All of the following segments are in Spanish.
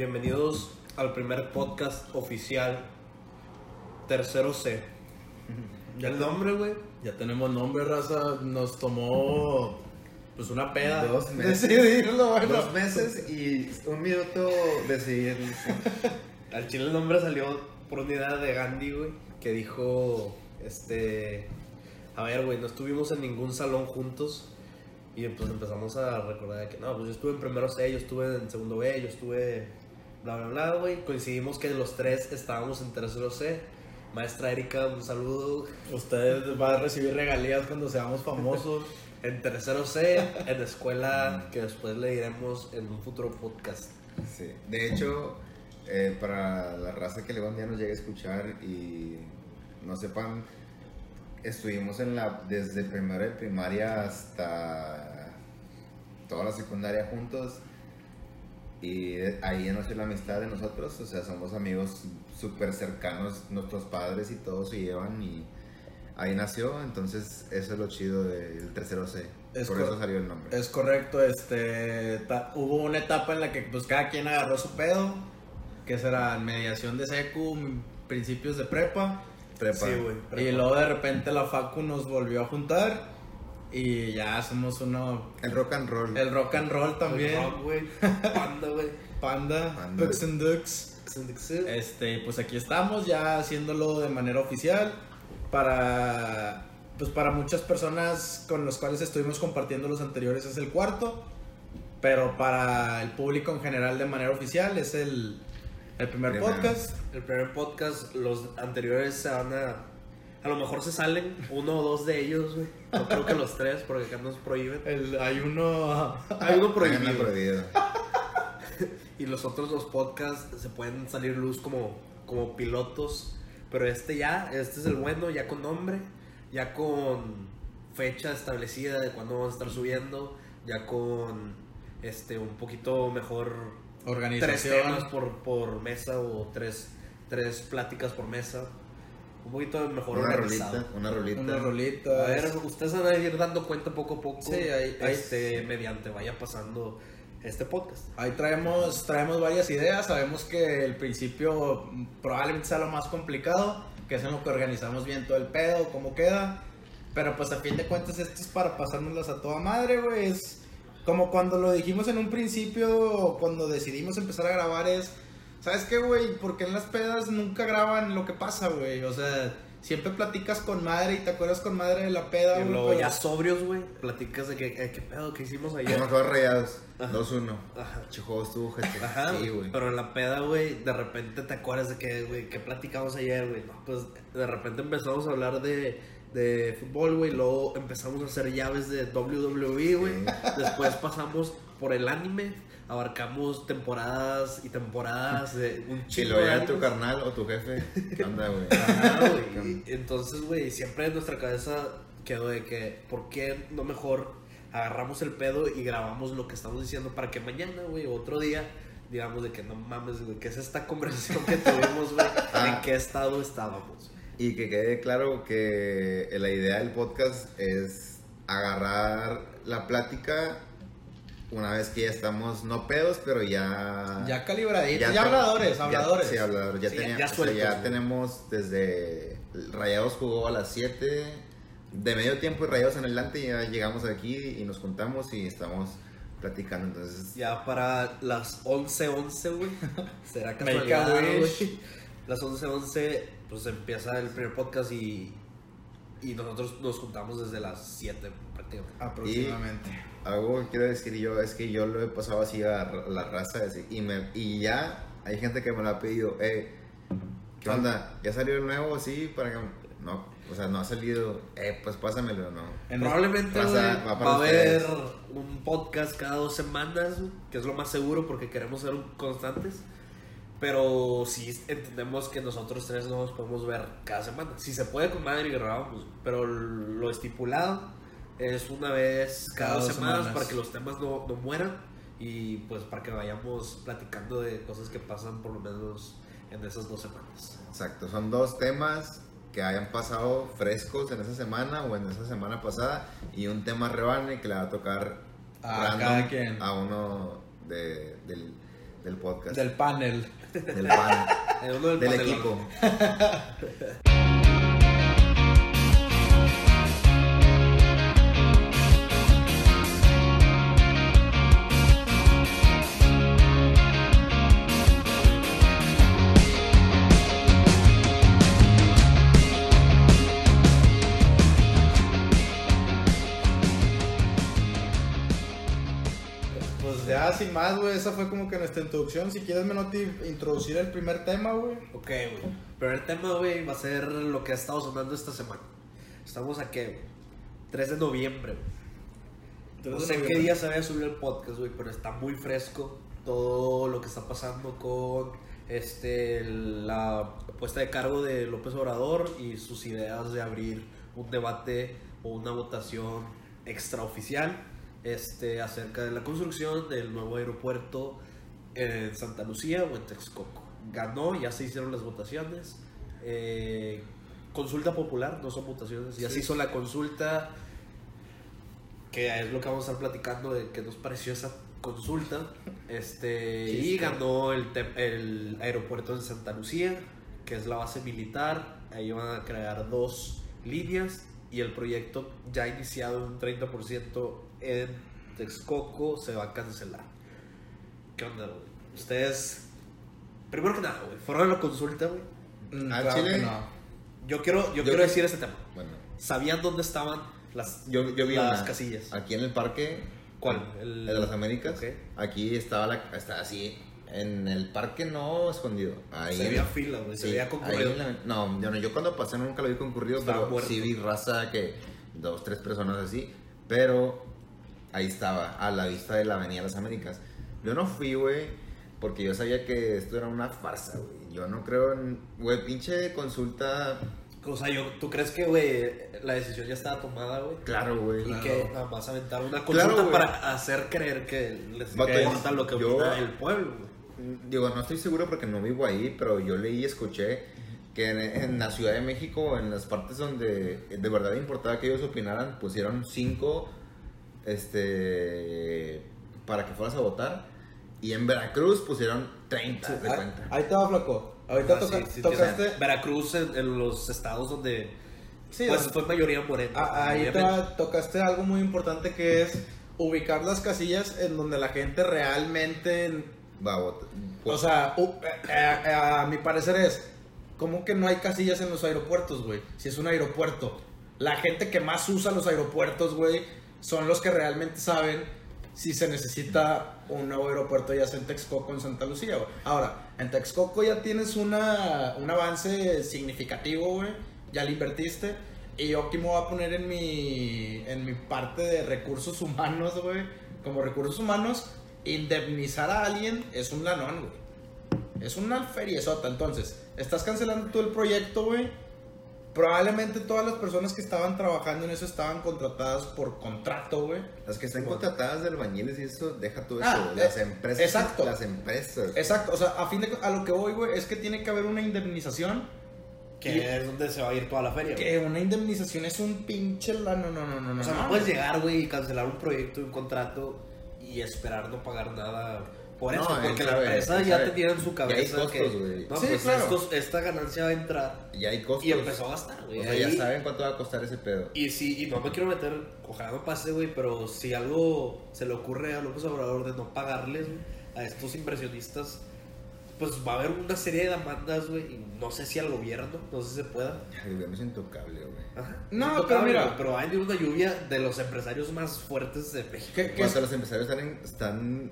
bienvenidos al primer podcast oficial Tercero C. ¿Ya el nombre, güey? Ya tenemos nombre, raza. Nos tomó pues una peda. Dos meses. Decidirlo, bueno. Dos meses y un minuto decidirlo. Al chile el nombre salió por una idea de Gandhi, güey, que dijo, este, a ver, güey, no estuvimos en ningún salón juntos y pues empezamos a recordar que no, pues yo estuve en primero C, yo estuve en segundo B, yo estuve bla, bla, bla, güey. Coincidimos que los tres estábamos en tercero C. Maestra Erika, un saludo. Usted va a recibir regalías cuando seamos famosos. En tercero C, en escuela, que después le diremos en un futuro podcast. Sí. De hecho, eh, para la raza que luego un día nos llegue a escuchar y no sepan, estuvimos en la desde primero de primaria hasta toda la secundaria juntos y ahí nació la amistad de nosotros, o sea, somos amigos súper cercanos, nuestros padres y todos se llevan y ahí nació, entonces eso es lo chido del tercero C, Es por eso salió el nombre. Es correcto, este hubo una etapa en la que pues cada quien agarró su pedo, que será mediación de secu, principios de prepa, Prepa. Sí, güey. y luego de repente la facu nos volvió a juntar y ya somos uno El rock and roll. el rock and roll también, El rock, güey. Panda, güey. Panda, Panda. Pucks and Ducks. Este, pues aquí estamos ya haciéndolo de manera oficial para pues para muchas personas con los cuales estuvimos compartiendo los anteriores es el cuarto, pero para el público en general de manera oficial es el, el primer Primero. podcast. El primer podcast, los anteriores se van a. A lo mejor se salen uno o dos de ellos, güey. No creo que los tres, porque acá nos prohíben. El- hay uno Hay uno Prohibido. Y los otros dos podcasts se pueden salir luz como, como pilotos. Pero este ya, este es el bueno, ya con nombre, ya con fecha establecida de cuándo vamos a estar subiendo, ya con este un poquito mejor tres organización. temas por, por mesa o tres, tres pláticas por mesa. Un poquito mejor Una organizado. rolita, una rolita. Una rolita. A ver, ustedes van a ir dando cuenta poco a poco. Sí, ahí- ahí- este, mediante vaya pasando este podcast. Ahí traemos, traemos varias ideas. Sabemos que el principio probablemente sea lo más complicado, que es en lo que organizamos bien todo el pedo, cómo queda. Pero pues a fin de cuentas esto es para pasárnoslas a toda madre, güey. Es como cuando lo dijimos en un principio, cuando decidimos empezar a grabar es... ¿Sabes qué, güey? Porque en las pedas nunca graban lo que pasa, güey. O sea, siempre platicas con madre y te acuerdas con madre de la peda, Y güey. luego pero- ya sobrios, güey, platicas de que, eh, qué pedo que hicimos ayer. Unos dos rayados. Ajá. 2-1. Ajá. Che, juego estuvo, gente. Ajá, Sí, güey. pero en la peda, güey, de repente te acuerdas de que, güey, ¿qué platicamos ayer, güey? No, pues de repente empezamos a hablar de, de fútbol, güey, luego empezamos a hacer llaves de WWE, güey. Después pasamos por el anime, abarcamos temporadas y temporadas de un Si chico lo de veía tu carnal o tu jefe, ¿qué onda, güey? Y Entonces, güey, siempre en nuestra cabeza quedó de que, ¿por qué no mejor agarramos el pedo y grabamos lo que estamos diciendo para que mañana, güey, o otro día, digamos de que no mames, güey, ¿qué es esta conversación que tuvimos, güey? Ah. ¿En qué estado estábamos? Y que quede claro que la idea del podcast es agarrar la plática una vez que ya estamos, no pedos, pero ya... Ya calibraditos, ya, te- habladores, ya- habladores. sí, habladores. Ya, Sí, tenía- ya o sea, sueltos, ya tenemos desde... Rayados jugó a las 7 de medio tiempo y Rayados en adelante y ya llegamos aquí y nos juntamos y estamos platicando. Entonces, Ya para las 11:11, güey. Será casualidad, güey. Las 11:11, pues empieza el primer podcast y, y nosotros nos juntamos desde las 7 prácticamente. Aproximadamente. Algo que quiero decir yo es que yo lo he pasado así a la raza así, y, me, y ya hay gente que me lo ha pedido, eh, ¿qué onda? ¿Ya salió el nuevo? Sí, para que... No, o sea, no ha salido, eh, pues pásamelo, ¿no? En Probablemente va va, a haber un podcast cada dos semanas, que es lo más seguro porque queremos ser constantes. Pero sí entendemos que nosotros tres no nos podemos ver cada semana. Si se puede con madre y grabamos, pero lo estipulado es una vez cada, Cada dos semanas, semanas. para que los temas no, no mueran y pues para que vayamos platicando de cosas que pasan por lo menos en esas dos semanas. Exacto, son dos temas que hayan pasado frescos en esa semana o en esa semana pasada y un tema rebane que le va a tocar A cada quien. a uno de, del- del podcast. Del panel. del pan, En uno del equipo. sin más, güey, esa fue como que nuestra introducción. Si quieres, Menotti, introducir el primer tema, güey. Ok, güey. Pero el tema, güey, va a ser lo que ha estado sonando esta semana. Estamos a qué, güey? 3 de noviembre, güey. No sé qué día se había subido el podcast, güey, pero está muy fresco todo lo que está pasando con este la puesta de cargo de López Obrador y sus ideas de abrir un debate o una votación extraoficial este, acerca de la construcción del nuevo aeropuerto en Santa Lucía o en Texcoco. Ganó, ya se hicieron las votaciones. eh, consulta popular, no son votaciones. Ya se hizo la consulta que es lo que vamos a estar platicando de qué nos pareció esa consulta. Este, y ganó el, el aeropuerto de Santa Lucía, que es la base militar. Ahí van a crear dos líneas y el proyecto ya iniciado un 30% en Texcoco se va a cancelar. ¿Qué onda, güey? Ustedes, primero que nada, güey, fueron a la consulta, güey. Mm, ¿Al claro Chile? que no. Yo quiero, yo Yo quiero que- decir este tema. Bueno, ¿Sabían dónde estaban las, yo, yo vi las una. casillas? Aquí en el parque. ¿Cuál? El, El- de las Américas. Ok. Aquí estaba la, está así. En el parque no escondido. Ahí se veía fila, güey, se Sí, veía concurrido. la- no, yo, no, yo cuando pasé nunca lo vi concurrido, Estaba pero muerto. sí vi raza que dos, tres personas así. Pero ahí estaba, a la vista de la Avenida Las Américas. Yo no fui, güey, porque yo sabía que esto era una farsa, güey. Yo no creo en, güey, pinche consulta, O sea, yo, ¿tú crees que, güey, la decisión ya estaba tomada, güey? claro, güey. Y Claro. que nada más aventaron una consulta para hacer creer que les importa lo que yo- opina el pueblo, güey. Digo, no estoy seguro porque no vivo ahí, pero yo leí y escuché que en, en la Ciudad de México, en las partes donde de verdad importaba que ellos opinaran, pusieron cinco este, para que fueras a votar. Y en Veracruz pusieron 30, de Ah, cuenta. Ahí te va, flaco. Ahorita Ah, toca- sí, sí, tocaste. Veracruz en, en los estados donde Sí, pues donde- fue mayoría morena. Ah, ahí te obviamente. va- tocaste algo muy importante que es ubicar las casillas en donde la gente realmente. Va a votar. O sea, eh, eh, a mi parecer es. ¿Cómo que no hay casillas en los aeropuertos, güey? Si es un aeropuerto. La gente que más usa los aeropuertos, güey, son los que realmente saben si se necesita un nuevo aeropuerto, ya sea en Texcoco o en Santa Lucía, güey. Ahora, en Texcoco ya tienes una, un avance significativo, güey. Ya le invertiste. Y yo aquí me voy a poner en mi, en mi parte de recursos humanos, güey. Como recursos humanos, indemnizar a alguien es un lanón, güey. Es una feriezota. Entonces, estás cancelando todo el proyecto, güey. Probablemente todas las personas que estaban trabajando en eso estaban contratadas por contrato, güey. Las que están contratadas de albañiles y eso, deja todo eso. Ah, las eh, empresas. exacto. Las empresas. Exacto, o sea, a fin de a lo que voy, güey, es que tiene que haber una indemnización. Que Y- es donde se va a ir toda la feria. Que una indemnización es un pinche la no no no no no. O sea, no no. puedes llegar, güey, y cancelar un proyecto, un contrato y esperar no pagar nada por eso. No, porque la sabe, empresa ya tenía en su Ya hay cabeza costos, que güey. no, Sí, pues claro. estos- esta ganancia va a entrar Y hay costos. y empezó a gastar, güey. O sea, Ahí- ya saben cuánto va a costar ese pedo. Y si, y no me quiero meter, ojalá no pase, güey, pero si algo se le ocurre a López Obrador de no pagarles güey, a estos inversionistas, pues va a haber una serie de demandas, güey, y no sé si al gobierno, no sé si se pueda. El gobierno es intocable, güey. No, Es pero intocable, mira. güey, Pero va a venir una lluvia de los empresarios más fuertes de México. ¿Qué- qué Cuando es- los empresarios están, están-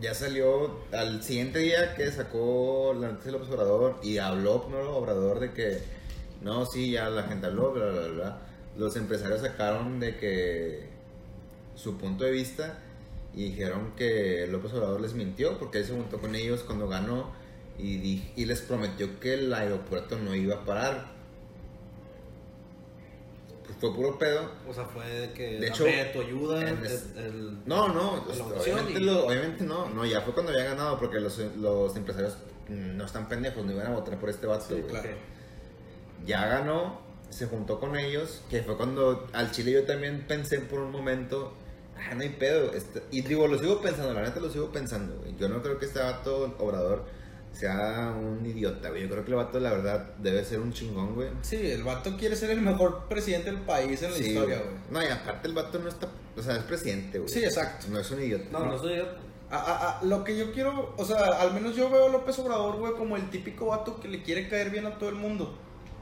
ya salió al siguiente día que sacó la noticia de López Obrador y habló ¿no? Obrador de que no, sí, ya la gente habló, bla, bla, bla. Los empresarios sacaron de que su punto de vista y dijeron que López Obrador les mintió porque él se juntó con ellos cuando ganó y, y les prometió que el aeropuerto no iba a parar. Pues fue puro pedo. O sea, fue de que De hecho, tu ayuda. el- el- No, no, sea, votación obviamente, y- lo- obviamente no, no, ya fue cuando había ganado porque los, los empresarios no están pendejos, no iban a votar por este vato. Sí, claro. Ya ganó, se juntó con ellos, que fue cuando al Chile yo también pensé por un momento ah, no hay pedo. Este- y digo, lo sigo pensando, la neta lo sigo pensando, güey. Yo no creo que este vato Obrador sea un idiota, güey. Yo creo que el vato, la verdad, debe ser un chingón, güey. Sí, el vato quiere ser el mejor presidente del país en la Sí, historia, güey. No, y aparte el vato no está, o sea, es presidente, güey. Sí, exacto. No es un idiota. No, no soy yo. A- a- a- lo que yo quiero, o sea, al menos yo veo a López Obrador, güey, como el típico vato que le quiere caer bien a todo el mundo.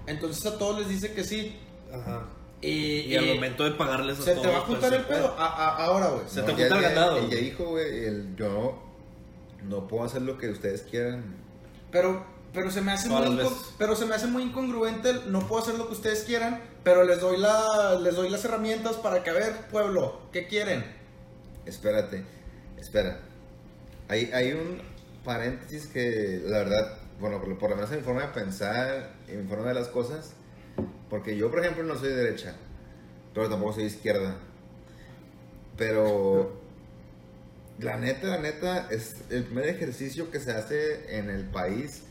Entonces a todos les dice que sí. Ajá. Y, Y al momento de pagarles a se todos, te va a juntar pues, el se pedo. A- a- ahora, güey. Se No, te junta el ya- ganado, Ya güey. dijo, güey, el- yo no puedo hacer lo que ustedes quieran. Pero, pero se me hace Todas muy pero se me hace muy incongruente. No puedo hacer lo que ustedes quieran, pero les doy la, les doy las herramientas para que a ver, pueblo, ¿qué quieren? Espérate, espera. Hay, hay un paréntesis que, la verdad, bueno, por, por lo menos en mi forma de pensar, en mi forma de las cosas, porque yo, por ejemplo, no soy de derecha, pero tampoco soy izquierda. Pero, la neta, la neta, es el primer ejercicio que se hace en el país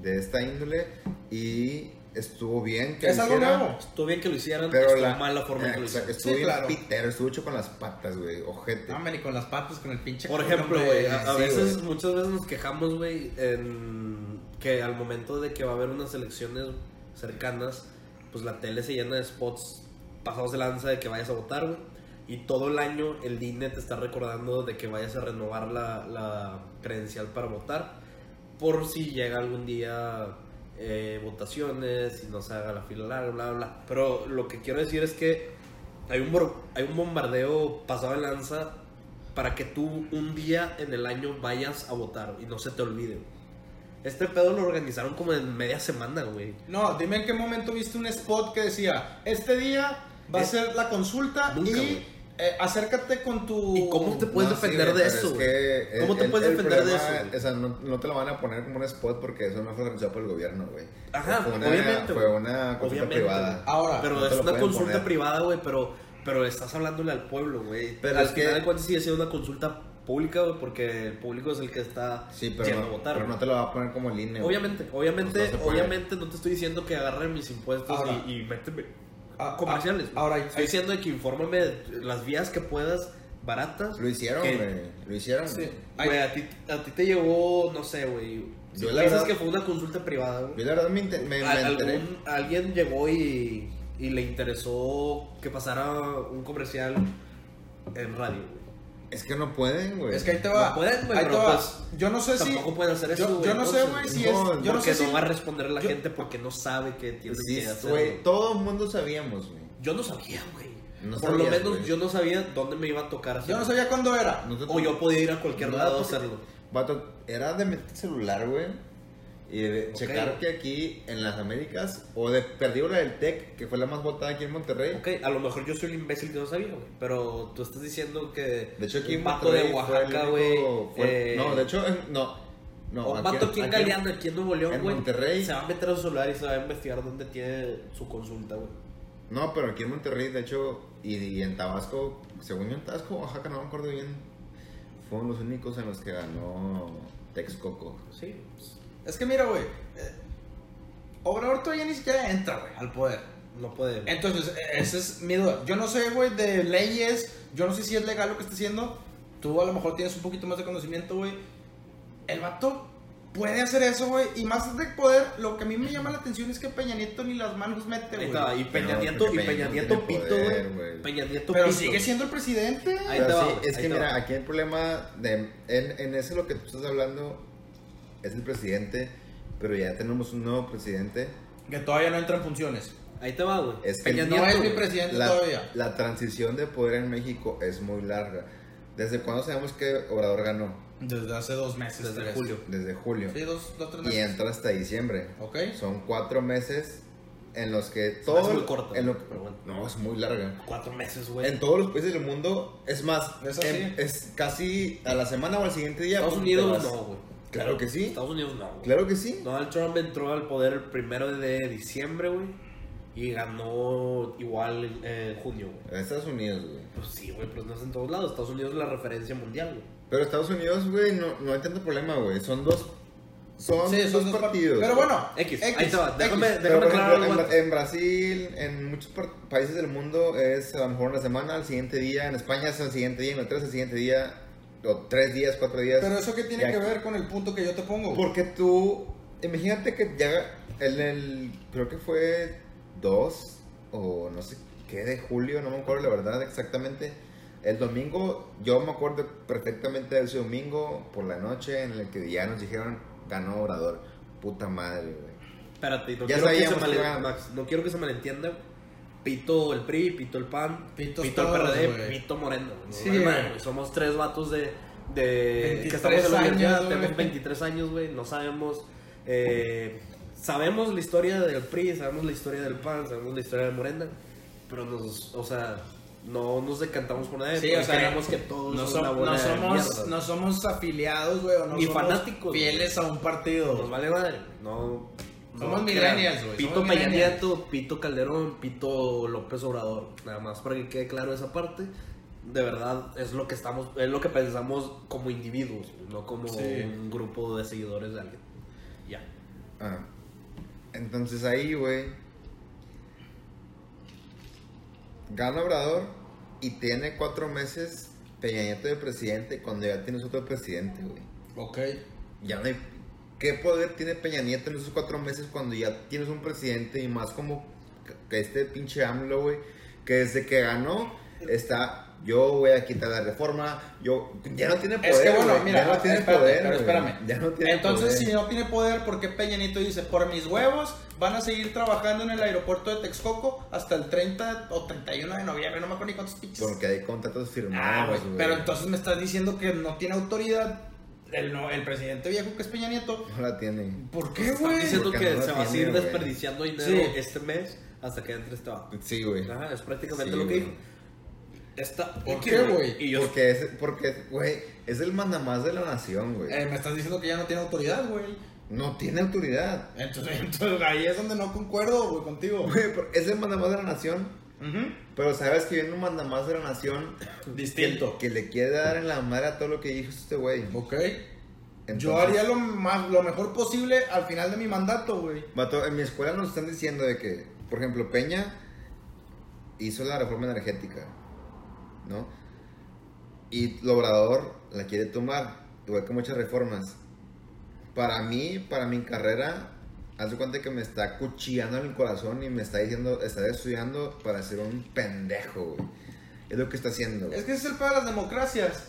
de esta índole y estuvo bien que Es lo algo hiciera, nuevo. Estuvo bien que lo hicieran, Pero estuvo la, mal la forma que lo hicieron. estuvo Sí, bien claro. pitero, estuvo hecho con las patas, güey, ojete. No, ni con las patas, con el pinche. Por ejemplo, güey, a, a sí, veces, muchas veces nos quejamos, güey, en que al momento de que va a haber unas elecciones cercanas, pues la tele se llena de spots pasados de lanza de que vayas a votar, güey. Y todo el año el INE te está recordando de que vayas a renovar la, la credencial para votar. Por si llega algún día eh, votaciones y no se haga la fila larga, bla, bla, bla. Pero lo que quiero decir es que hay un, hay un bombardeo pasado de lanza para que tú un día en el año vayas a votar y no se te olvide. Este pedo lo organizaron como en media semana, güey. No, dime en qué momento viste un spot que decía: Este día va a Es- ser la consulta Nunca, y. eh, acércate con tu. ¿Y cómo te puedes No, sí, defender güey, de eso, es que ¿Cómo el- te el- puedes el defender de problema, eso, güey? O sea, no, no te lo van a poner como un spot porque eso no fue organizado por el gobierno, güey. Ajá, fue una, obviamente, Fue una consulta Obviamente, privada. Ahora, Pero no es una consulta poner. privada, güey, pero, pero estás hablándole al pueblo, güey. Pero al es que- final de cuentas sigue siendo una consulta pública, güey, porque el público es el que está Sí, pero, yendo no, a votar. pero güey. no te lo va a poner como línea. Obviamente, obviamente, No obviamente no te estoy diciendo que agarren mis impuestos Ahora. y, y méteme Ah, comerciales. ah, ahora, estoy diciendo que infórmame las vías que puedas baratas. Lo hicieron, que- güey. Lo hicieron. Sí. Güey, a ti, a ti te llegó, no sé, güey. Si Yo la verdad- que fue una consulta privada, güey. Yo la verdad me, me, me enteré. alguien llegó y, y le interesó que pasara un comercial en radio, güey. Es que no pueden, güey. Es que ahí te va. No pueden, güey, ahí te va. pues, yo no sé si. Tampoco pueden hacer eso, yo, güey. yo no sé, güey, si no, es. Yo no porque sé no si. va a responder la yo- gente porque no sabe que tiene Sí, que hacer. güey. Todo el mundo sabíamos, güey. Yo no sabía, güey. No Por lo menos güey. yo no sabía dónde me iba a tocar hacer. Yo no sabía cuándo era. No te- O yo podía ir a cualquier No, lado a porque- hacerlo. Vato, era de meter el celular, güey. Y de Ok. checar que aquí en las Américas, o de perdido la del TEC, que fue la más votada aquí en Monterrey. Ok, a lo mejor yo soy el imbécil que no sabía, güey. Pero tú estás diciendo que. De hecho, aquí un en vato de Oaxaca, güey. eh, No, de hecho, en- no. No, o un vato aquí en Galeana, aquí en Nuevo León, en güey. Monterrey. Se va a meter a su celular y se va a investigar dónde tiene su consulta, güey. No, pero aquí en Monterrey, de hecho, y, y en Tabasco, según yo en Tabasco, Oaxaca, no me acuerdo bien, fueron los únicos en los que ganó Texcoco. Sí. pues, Es que mira, güey. eh, Obrador todavía ni siquiera entra, güey, al poder. no puede. Entonces, eh, esa es mi duda. Yo no sé, güey, de leyes. Yo no sé si es legal lo que está haciendo. Tú a lo mejor tienes un poquito más de conocimiento, güey. El vato puede hacer eso, güey. Y más de poder, lo que a mí me llama la atención es que Peña Nieto ni las manos mete, Ahí güey. está, y Peña No, Nieto, y porque Peña Peña Nieto no pito, güey. Peña Nieto Pero pito. sigue siendo el presidente. Ahí va, sí, güey, es ahí que mira, aquí el problema de, en, en ese lo que tú estás hablando es el presidente, pero ya tenemos un nuevo presidente. Que todavía no entra en funciones. Ahí te va, güey. Es que Peña no es mi presidente La, todavía. la transición de poder en México es muy larga. ¿Desde cuándo sabemos que Obrador ganó? Desde hace dos meses. Desde tres. julio. Desde julio. Sí, dos, dos, tres Y meses. entra hasta diciembre. Ok. Son cuatro meses en los que todo... hace muy corto, en lo- bueno. No, es muy larga. Cuatro meses, güey. En todos los países del mundo, es más, Es así. en- es casi a la semana o al siguiente día. Estados te Unidos no, güey. Claro que sí. Estados Unidos no, güey. Claro que sí. Donald Trump entró al poder el primero de diciembre, güey. Y ganó igual en junio, güey. En Estados Unidos, güey. Pues sí, güey, pero no es en todos lados. Estados Unidos es la referencia mundial, güey. Pero Estados Unidos, güey, no, no hay tanto problema, güey. Son dos, son, Sí, dos son dos partidos. Pero bueno, X, X, ahí X. déjame, Pero, déjame ejemplo, en, en Brasil, en muchos países del mundo es a lo mejor una semana, al siguiente día. En España es al siguiente día, en Inglaterra es el siguiente día, o tres días, cuatro días. Pero eso qué tiene que ver con el punto que yo te pongo. Porque tú, imagínate que ya en el, creo que fue 2 o no sé qué de julio, no me acuerdo la verdad exactamente. El domingo, yo me acuerdo perfectamente de ese domingo por la noche en el que ya nos dijeron ganó Obrador. Puta madre, güey. Espérate, no Ya quiero, que se sabíamos mal- Max, no quiero que se malentienda. Pito el PRI, Pito el PAN, Pitos Pito el PRD, güey. Pito Moreno. ¿no? Sí. Somos tres vatos de. de 23 que estamos en la universidad, tenemos 23 años, güey. No sabemos. eh, sabemos la historia del PRI, sabemos la historia del PAN, sabemos la historia de Morena. Pero nos. O sea, no nos decantamos por nadie. Sí, o sea, que todos no, son no somos, no somos afiliados, güey, o no Ni somos fanáticos, fieles a un partido. Nos vale madre. No. Somos millennials, güey, Pito Peña. Nieto, Pito Calderón, Pito López Obrador. Nada más para que quede claro esa parte. De verdad es lo que estamos, es lo que pensamos como individuos, no como Sí. un grupo de seguidores de alguien. Ya. Ah. Entonces ahí, güey. Gana Obrador y tiene cuatro meses Peña Nieto de presidente cuando ya tienes otro presidente, güey. Ok. Ya no hay... ¿Qué poder tiene Peña Nieto en esos cuatro meses cuando ya tienes un presidente y más como que este pinche AMLO, güey? Que desde que ganó está... Yo voy a quitar la reforma, yo... Ya no tiene poder, Es que bueno, mira, ya no tiene espérate, poder, pero espérame. Ya no tiene Entonces, poder. si no tiene poder, ¿por qué Peña Nieto dice, por mis huevos van a seguir trabajando en el aeropuerto de Texcoco hasta el 30 o 31 de noviembre? No me acuerdo ni cuántos pinches. Porque hay contratos Ah, firmados, güey, pero entonces me estás diciendo que no tiene autoridad el, no- el presidente viejo que es Peña Nieto. No la tiene. ¿Por qué, güey? diciendo porque que no se va a seguir desperdiciando dinero Sí. este mes hasta que entre este vato. Sí, güey. Ajá, es prácticamente Sí, lo que dijo. Está, ¿Por qué, güey? Yo Porque es, porque, güey, es el mandamás de la nación, güey. Eh, me estás diciendo que ya no tiene autoridad, güey. No tiene autoridad. Entonces, entonces ahí es donde no concuerdo, güey, contigo. Güey, es el mandamás de la nación. Ujú. Pero sabes que viene un mandamás de la nación Distinto. que le quiere dar en la madre a todo lo que dijo este güey. Ok. Entonces, Yo haría lo, más, lo mejor posible al final de mi mandato, güey. vato, en mi escuela nos están diciendo de que, por ejemplo, Peña hizo la reforma energética, ¿no? Y Lobrador la quiere tomar, igual que muchas reformas. Para mí, para mi carrera, haz de cuenta que me está cuchillando en el corazón y me está diciendo, está estudiando para ser un pendejo, güey. Es lo que está haciendo. güey. Es que ese es el pedo de las democracias.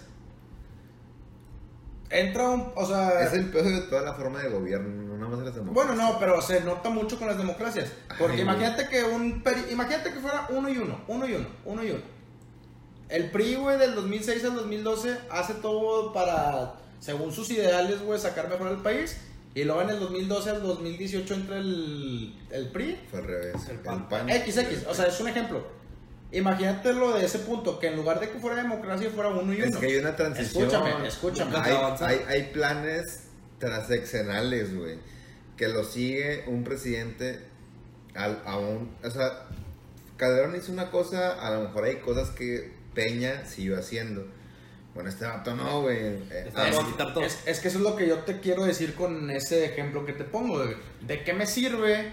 Entra un. O sea. Es el peor de toda la forma de gobierno, no nada más de las democracias. Bueno, no, pero se nota mucho con las democracias. Porque Ay, imagínate que un peri- imagínate que fuera uno y uno, uno y uno, uno y uno. El PRI, güey, del 2006 al 2012 hace todo para, según sus ideales, güey, sacar mejor al país. Y luego en el 2012 al 2018 entra el, el PRI. Fue al revés. El El pan. pan. XX, o sea, es un ejemplo. Imagínate lo de ese punto, que en lugar de que fuera democracia fuera uno y uno. Es que hay una transición. Escúchame, escúchame. Hay, hay, hay planes transeccionales, güey. Que lo sigue un presidente al, a un. O sea, Calderón hizo una cosa, a lo mejor hay cosas que Peña siguió haciendo. Bueno, este vato no, güey. Eh, ah. Es, es- es que eso es lo que yo te quiero decir con ese ejemplo que te pongo. De, ¿de qué me sirve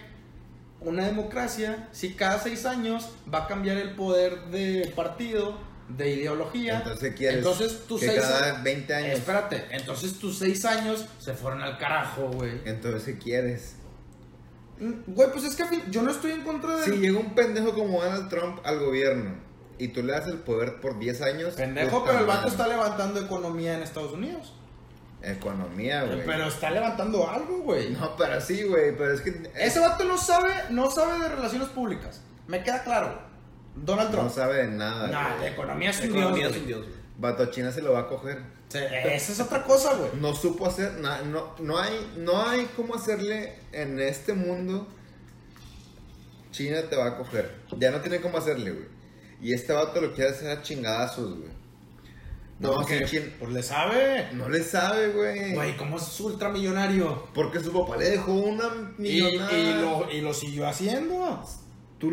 una democracia si cada seis años va a cambiar el poder de partido, de ideología? Entonces, ¿quieres Entonces, tus que seis cada 20 años. Espérate, entonces tus seis años se fueron al carajo, güey. Entonces, ¿qué quieres? Mm, Güey, pues es que yo no estoy en contra de... Si llega un pendejo como Donald Trump al gobierno y tú le das el poder por 10 años. Pendejo, pero el vato está levantando economía en Estados Unidos. Economía, güey. Pero está levantando algo, güey. No, pero sí, güey. Pero es que. Ese vato no sabe, no sabe de relaciones públicas. Me queda claro. Donald No Trump. sabe de nada. Nah, güey. de economía es un Economía dios, es un güey. dios, güey. Vato China se lo va a coger. Sí, Esa es otra cosa, güey. No supo hacer nada. No, no, hay, no hay cómo hacerle en este mundo. China te va a coger. Ya no tiene cómo hacerle, güey. Y este vato lo quiere hacer a chingadazos, güey. No, Porque, si Chin- Pues le sabe. no le sabe, güey. Güey, ¿cómo es ultramillonario? Porque su papá le dejó una millonada. y lo, y lo siguió haciendo. Tú,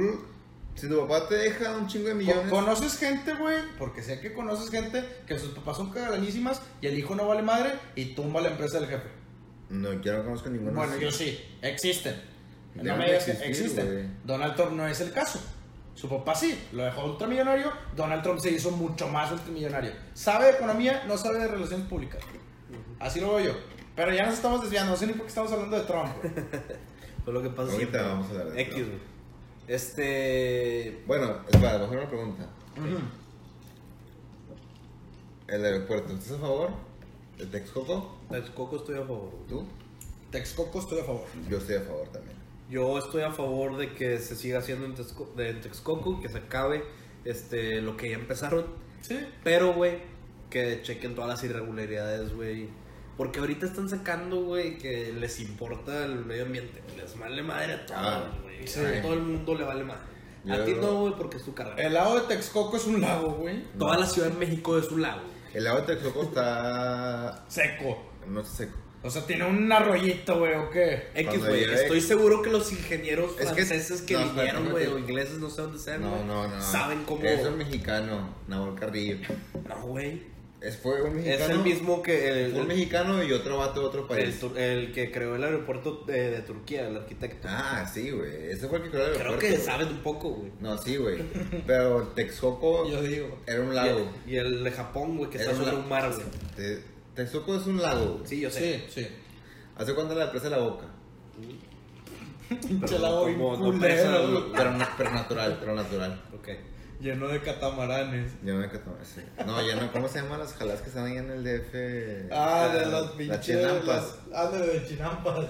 si tu papá te deja un chingo de millones. Co- ¿Conoces gente, güey? Porque sé que conoces gente que sus papás son cagalanísimas y el hijo no vale madre y tumba la empresa del jefe. No, yo no conozco ninguno. Bueno, así. yo sí, existen. No me digas que existen. Donald Trump no es el caso. Su papá sí, lo dejó ultramillonario. Donald Trump se hizo mucho más ultramillonario. Sabe de economía, no sabe de relaciones públicas. Así lo veo yo. Pero ya nos estamos desviando, no sé ni por qué estamos hablando de Trump. Pues lo que pasa Ahorita vamos a hablar de X, Trump. Este. Bueno, espera, mejor una pregunta. El aeropuerto, ¿estás a favor? ¿De Texcoco? Texcoco estoy a favor. ¿Tú? Texcoco estoy a favor. Yo estoy a favor también. Yo estoy a favor de que se siga haciendo en, Texco- de- en Texcoco, que se acabe este, lo que ya empezaron. Sí. Pero, güey, que chequen todas las irregularidades, güey. Porque ahorita están sacando, güey, que les importa el medio ambiente. Les vale madre a todos, Ah, güey. sí. A todo el mundo le vale madre. A ti no, güey, porque es tu carrera. El lago de Texcoco es un lago, güey. Toda la Ciudad de México es un lago. El lago de Texcoco está. Seco. No está seco. O sea, tiene un arroyito, güey, ¿o qué? X, güey. Estoy seguro que los ingenieros Es que- franceses que, no, espérate, vinieron, güey, o ingleses, no sé dónde sean, No, güey, no, no. saben cómo. Es un mexicano, Nabor Carrillo. No, güey. Es, fue un Es mexicano. el mismo que. El, Fue un el- mexicano y otro vato de otro el país. el que creó el aeropuerto de, de Turquía, el arquitecto. Ah, sí, güey. Ese fue el que creó el Creo aeropuerto. que güey. saben un poco, güey. No, sí, güey. Pero Texcoco Yo digo. era un Y lago. el, y el de Japón, güey, que Era está sobre un mar, güey. Te- Texcoco es un lago. Sí, yo sé. Sí, sí. ¿Hace cuánto la presa de la boca? Pinche lago bien como- no presa. Pero, na- pero natural, pero natural. Ok. Lleno de catamaranes. No hay que tomar, sí. No, ya no. ¿Cómo se llaman las jalas que están ahí en el DF? Ah, de La- los Las pinches. chinampas. Ah, de los chinampas.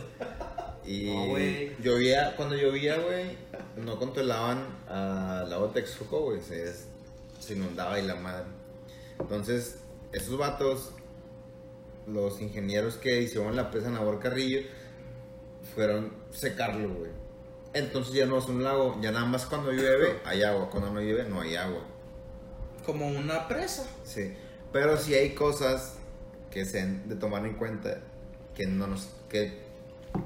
Y No, güey. llovía, cuando llovía, güey, no controlaban al lago de Texcoco, güey, se, se inundaba y la madre. Entonces, esos vatos, los ingenieros que hicieron la presa Nabor Carrillo, fueron secarlo, güey. Entonces ya no es un lago, ya nada más cuando llueve hay agua, cuando no llueve no hay agua. Como una presa. Sí, pero sí hay cosas que se han de tomar en cuenta que no nos que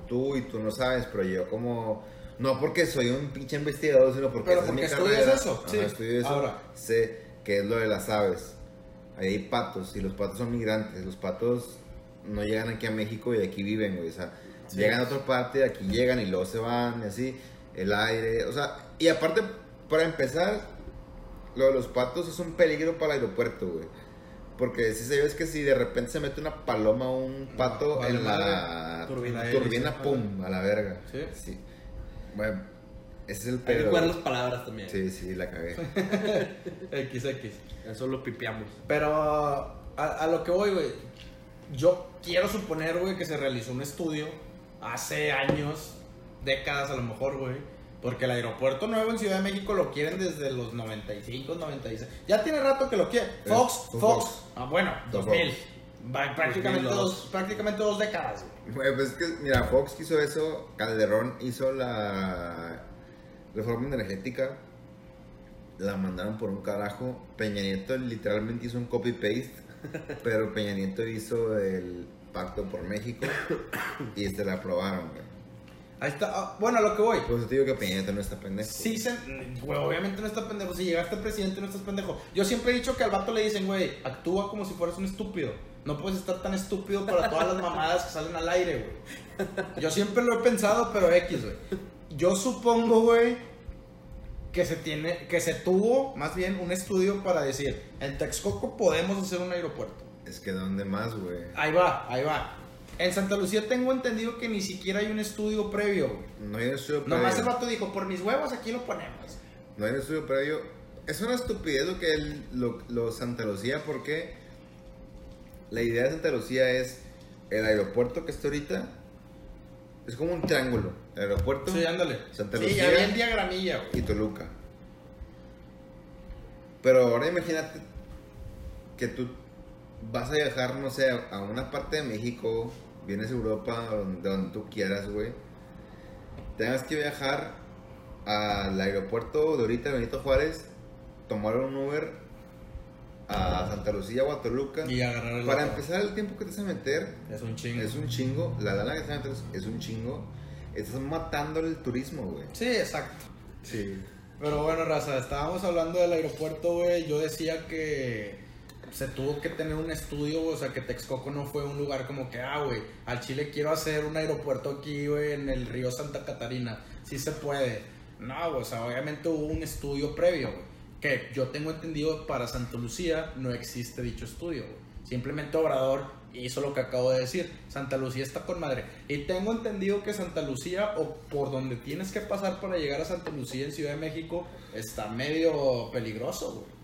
tú y tú no sabes, pero yo como no porque soy un pinche investigador, sino porque Pero esa es porque mi carrera. eso, Ajá, sí. estudio eso. Ahora. sé que es lo de las aves. Ahí hay patos y los patos son migrantes, los patos no llegan aquí a México y aquí viven, güey, o sea, Sí. llegan a otra parte, aquí llegan y luego se van y así, el aire, o sea, y aparte para empezar lo de los patos es un peligro para el aeropuerto, güey. Porque si sabes que si de repente se mete una paloma o un pato en la. Turbina. turbina, pum, a la verga. Sí. Sí. Bueno, ese es el Hay que pedo. cuidar güey. las palabras también. Sí, sí, la cagué. XX. Eso lo pipiamos. Pero a, a lo que voy, güey. Yo quiero suponer, güey, que se realizó un estudio hace años, décadas a lo mejor, güey. Porque el aeropuerto nuevo en Ciudad de México lo quieren desde los 95, 96. Ya tiene rato que lo quieren. Fox, Fox. Fox. Ah, bueno, Fue 2000. Fox. Va- prácticamente, 2002. dos, prácticamente dos décadas, güey. Güey, pues es que, mira, Fox hizo eso, Calderón hizo la reforma energética, la mandaron por un carajo. Peña Nieto literalmente hizo un copy-paste, pero Peña Nieto hizo el pacto por México y se la aprobaron, güey. Ahí está. ah, bueno, a lo que voy. Por eso te digo que Peña Nieto no está pendejo. Sí, se, güey, obviamente no está pendejo. Si llegaste presidente, no estás pendejo. Yo siempre he dicho que al vato le dicen, güey, actúa como si fueras un estúpido. No puedes estar tan estúpido para todas las mamadas que salen al aire, güey. Yo siempre lo he pensado, pero X, güey. Yo supongo, güey, que se tiene, que se tuvo más bien un estudio para decir, en Texcoco podemos hacer un aeropuerto. Es que ¿dónde más, güey? Ahí va, ahí va. En Santa Lucía tengo entendido que ni siquiera hay un estudio previo, güey. No hay un estudio previo. Nomás el vato dijo, por mis huevos aquí lo ponemos. No hay un estudio previo. Es una estupidez lo que él, lo, lo Santa Lucía, porque la idea de Santa Lucía es el aeropuerto que está ahorita. Es como un triángulo. El aeropuerto Sí, ándale. Santa sí, Lucía. ya diagramilla, güey. y Toluca. Pero ahora imagínate que tú vas a viajar, no sé, a una parte de México, vienes a Europa, donde, donde tú quieras, güey. Tengas que viajar al aeropuerto de ahorita, Benito Juárez, tomar un Uber a Santa Lucía o a Toluca. Y agarrar el Para otro. empezar, el tiempo que te vas a meter Es un chingo. es un chingo. La lana que te vas a meter es- un chingo. Estás matando el turismo, güey. Sí, exacto. Sí. Pero bueno, raza, estábamos hablando del aeropuerto, güey. Yo decía que se tuvo que tener un estudio, o sea, que Texcoco no fue un lugar como que, ah, güey, al Chile quiero hacer un aeropuerto aquí, güey, en el río Santa Catarina. Sí se puede. No, güey, o sea, obviamente hubo un estudio previo, güey. Que yo tengo entendido para Santa Lucía no existe dicho estudio. Simplemente Obrador hizo lo que acabo de decir. Santa Lucía está con madre. Y tengo entendido que Santa Lucía, o por donde tienes que pasar para llegar a Santa Lucía en Ciudad de México, está medio peligroso, güey.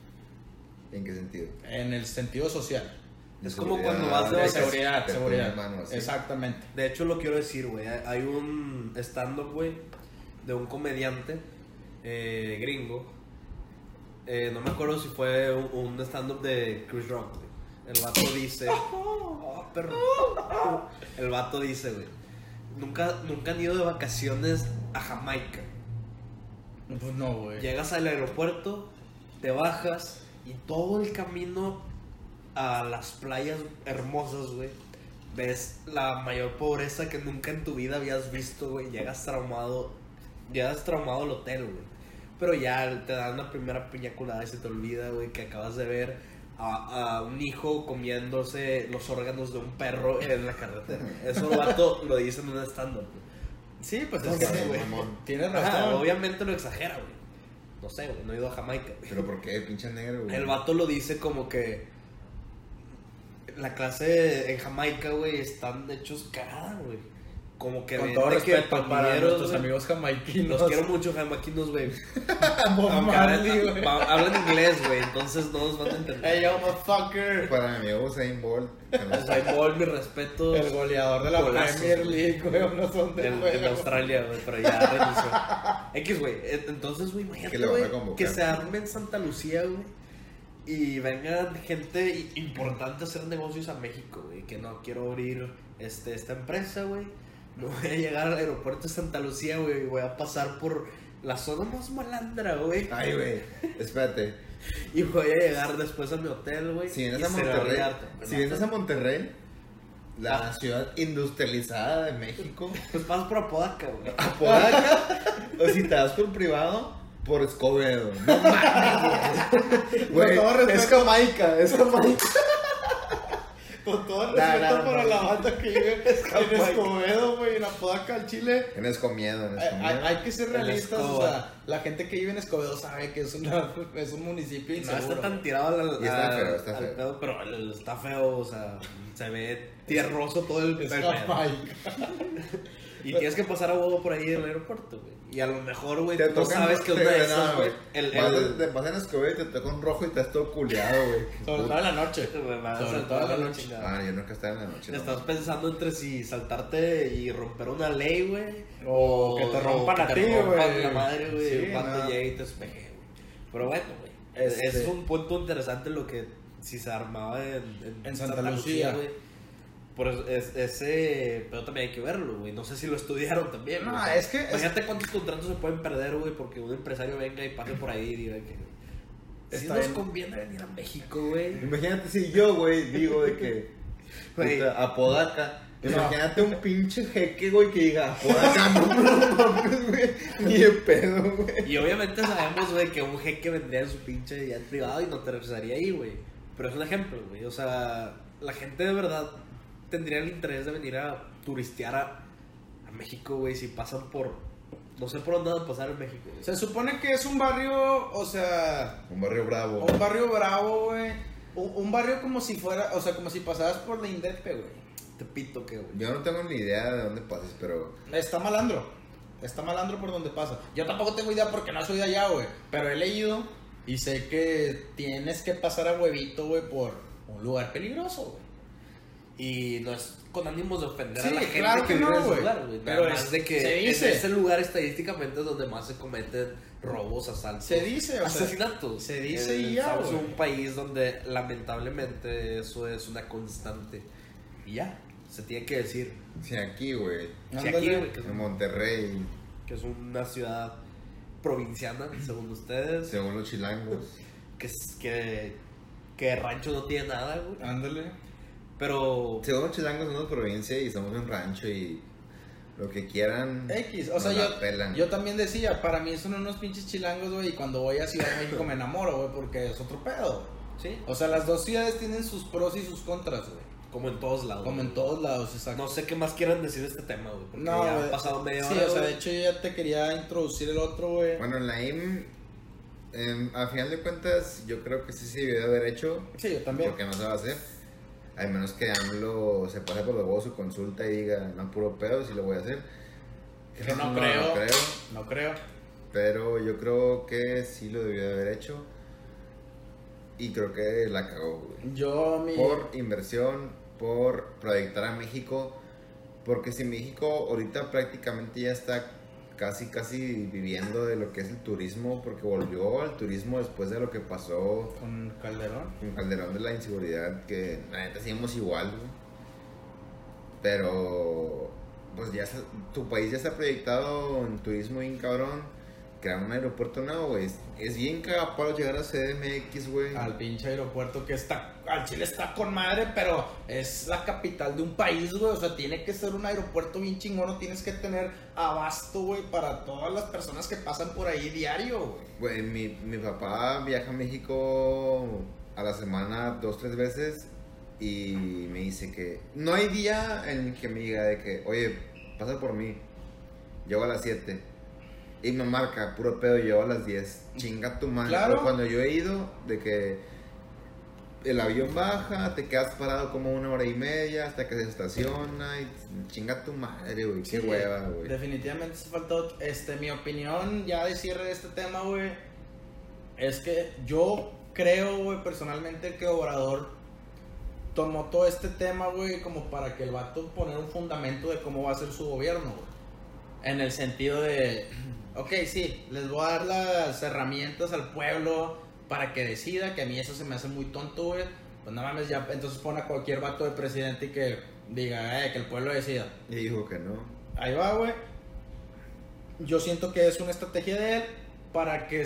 ¿En qué sentido? En el sentido social. Es como cuando vas de seguridad, seguridad. mano. Exactamente. De hecho, lo quiero decir, güey. Hay- Hay un stand-up, güey, de un comediante eh, gringo. Eh, no me acuerdo si fue un, un stand-up de Chris Rock, güey. El vato dice. "Oh, perro". El vato dice, güey. Nunca, nunca han ido de vacaciones a Jamaica. Pues no, güey. Llegas al aeropuerto, te bajas y todo el camino a las playas hermosas, güey. Ves la mayor pobreza que nunca en tu vida habías visto, güey. Llegas traumado, llegas traumado al hotel, güey. Pero ya te dan la primera piña colada y se te olvida, güey, que acabas de ver a, a un hijo comiéndose los órganos de un perro en la carretera. Eso el vato lo dice en un stand-up. Sí, pues es que sí, güey. Tienes Ajá, razón. obviamente lo exagera, güey. No sé, güey, no he ido a Jamaica. güey. ¿Pero por qué? Pinche negro, güey. El vato lo dice como que la clase en Jamaica, güey, están hechos cagada, güey. Como que Con todo de que respeto para nuestros amigos jamaiquinos. Los quiero mucho, jamaiquinos, güey. Hablan- inglés, güey, entonces no nos van a entender. Hey, yo, motherfucker. Para mi amigo Usain Bolt. hay ball, mi respeto. El goleador de la Golazos, Premier. League, güey. No son de En, Australia, güey, pero ya renunció. X, güey. Entonces, güey, imagínate, Que güey, se arme en Santa Lucía, güey. Y vengan gente importante a hacer negocios a México, güey. Que no quiero abrir este, esta empresa, güey. No voy a llegar al aeropuerto de Santa Lucía, güey. y Voy a pasar por la zona más malandra, güey. Ay, güey. Espérate. Y voy a llegar después a mi hotel, güey. Si vienes a Monterrey. Si vienes a Monterrey, la Ah. ciudad industrializada de México. Pues pasas por Apodaca, güey. Apodaca. o si te das por privado, por Escobedo. No mames, güey. Es Jamaica, es Jamaica. Con todo el respeto nah, para no. la banda que vive en Escobedo, güey, en Apodaca, al Chile. En Escomiendo, en Hay, hay- hay que ser realistas, o sea, la gente que vive en Escobedo sabe que es, una, es un municipio No inseguro. está tan tirado al, Y está al- feo, está al feo. pedo, pero el- está feo, o sea, se ve tierroso todo el, Es. Y tienes que pasar a huevo por ahí del aeropuerto, güey. Y a lo mejor, güey, tú tocan- sabes que una de esas, güey, el, Vas, el, te vas en Escobedo y te toca un rojo y te has todo culeado, güey. Sobre todo en la noche. Sobre todo en la la noche. Ah, yo nunca estaba en la noche. no. Estás pensando entre si saltarte y romper una ley, güey. O que te rompan a que ti, te rompan güey. la madre, güey, Sí, cuando llegue y te espeje, güey. Pero bueno, güey. Este- Es un punto interesante lo que si se armaba en, En Santa Lucía. güey. Por eso, es- ese pero también hay que verlo, güey. No sé si lo estudiaron también. No, güey. Es que- es- Imagínate cuántos contratos se pueden perder, güey, porque un empresario venga y pase por ahí y diga que. Si nos bien. conviene venir a México, güey. Imagínate si yo, güey, digo de que. Güey. puta, Apodaca. Imagínate un pinche jeque, güey, que diga Apodaca, no, no mames, güey. Ni de pedo, güey. Y obviamente sabemos, güey, que un jeque vendría en su pinche jet privado y no te regresaría ahí, güey. Pero es un ejemplo, güey. O sea, la gente de verdad tendría el interés de venir a turistear a, a México, güey, si pasan por... No sé por dónde van a pasar en México, güey. Se supone que es un barrio, o sea, Un barrio bravo. un barrio bravo, güey. Un, un barrio como si fuera, o sea, como si pasaras por la Indepe, güey. Te pito que, güey. Yo no tengo ni idea de dónde pases, pero. Está malandro. Está malandro por donde pasa. Yo tampoco tengo idea porque no soy de allá, güey. Pero he leído y sé que tienes que pasar a huevito, güey, por un lugar peligroso, güey. Y no es con ánimos de ofender Sí, a la gente claro que, que vive en ese lugar, güey. Pero es es- de que se en dice. ese lugar estadísticamente es donde más se cometen robos, asaltos. Se dice, o sea, asesinatos. se dice Eh, y ya, Estamos en güey. un país donde lamentablemente eso es una constante. Y ya, se tiene que decir. Si aquí, güey. Ándale. aquí, güey, es- En Monterrey, que es una ciudad provinciana, según ustedes, según los chilangos. que, es- que, que rancho no tiene nada, güey. Ándale. Pero Según los chilangos somos provincia y somos un rancho y lo que quieran. X, o sea, yo, pelan. yo también decía, para mí son unos pinches chilangos, güey, y cuando voy a Ciudad de México me enamoro, güey, porque es otro pedo. Sí. O sea, las dos ciudades tienen sus pros y sus contras, güey. Como en todos lados. Como en todos lados, exacto. No sé qué más quieran decir de este tema, güey. Porque No, ya güey. ha pasado media Sí, hora. o sea, de hecho yo ya te quería introducir el otro, güey. Bueno, en la IM, em, a final de cuentas, yo creo que sí se debió de haber hecho, Sí, yo también. porque no se va a hacer. Al menos que AMLO se pase por los huevos su consulta y diga, no, puro pedo, sí lo voy a hacer. Pero no, creo. No creo, No creo. pero yo creo que sí lo debió de haber hecho. Y creo que la cagó, güey. Yo, mi. Por inversión, por proyectar a México. Porque si México ahorita prácticamente ya está casi, casi viviendo de lo que es el turismo, porque volvió al turismo después de lo que pasó Con Calderón. con Calderón de la inseguridad, que la neta seguimos igual. Pero, pues ya está- tu país ya está proyectado en turismo bien cabrón. Crear un aeropuerto nuevo, güey. Es, bien cagapalo llegar a CDMX, güey. Al pinche aeropuerto que está. Al Chile está con madre, pero es la capital de un país, güey. O sea, tiene que ser un aeropuerto bien chingón. No tienes que tener abasto, güey, para todas las personas que pasan por ahí diario, güey. Güey, mi, mi papá viaja a México a la semana dos, tres veces y me dice que no hay día en que me diga de que, oye, pasa por mí, llego a las 7 y me marca, puro pedo, llego a las 10, chinga tu madre. Claro. O cuando yo he ido, de que el avión baja, te quedas parado como una hora y media hasta que se estaciona y chinga tu madre, güey, qué hueva, güey. Definitivamente se faltó. Este, mi opinión ya de cierre de este tema, güey. Es que yo creo, güey, personalmente que Obrador tomó todo este tema, güey, como para que el vato poner un fundamento de cómo va a ser su gobierno, güey. En el sentido de, ok, sí, les voy a dar las herramientas al pueblo para que decida, que a mí eso se me hace muy tonto, güey. Pues no mames, ya entonces pone a cualquier vato de presidente y que diga, eh, que el pueblo decida. Y dijo que no. Ahí va, güey. Yo siento que es una estrategia de él para que,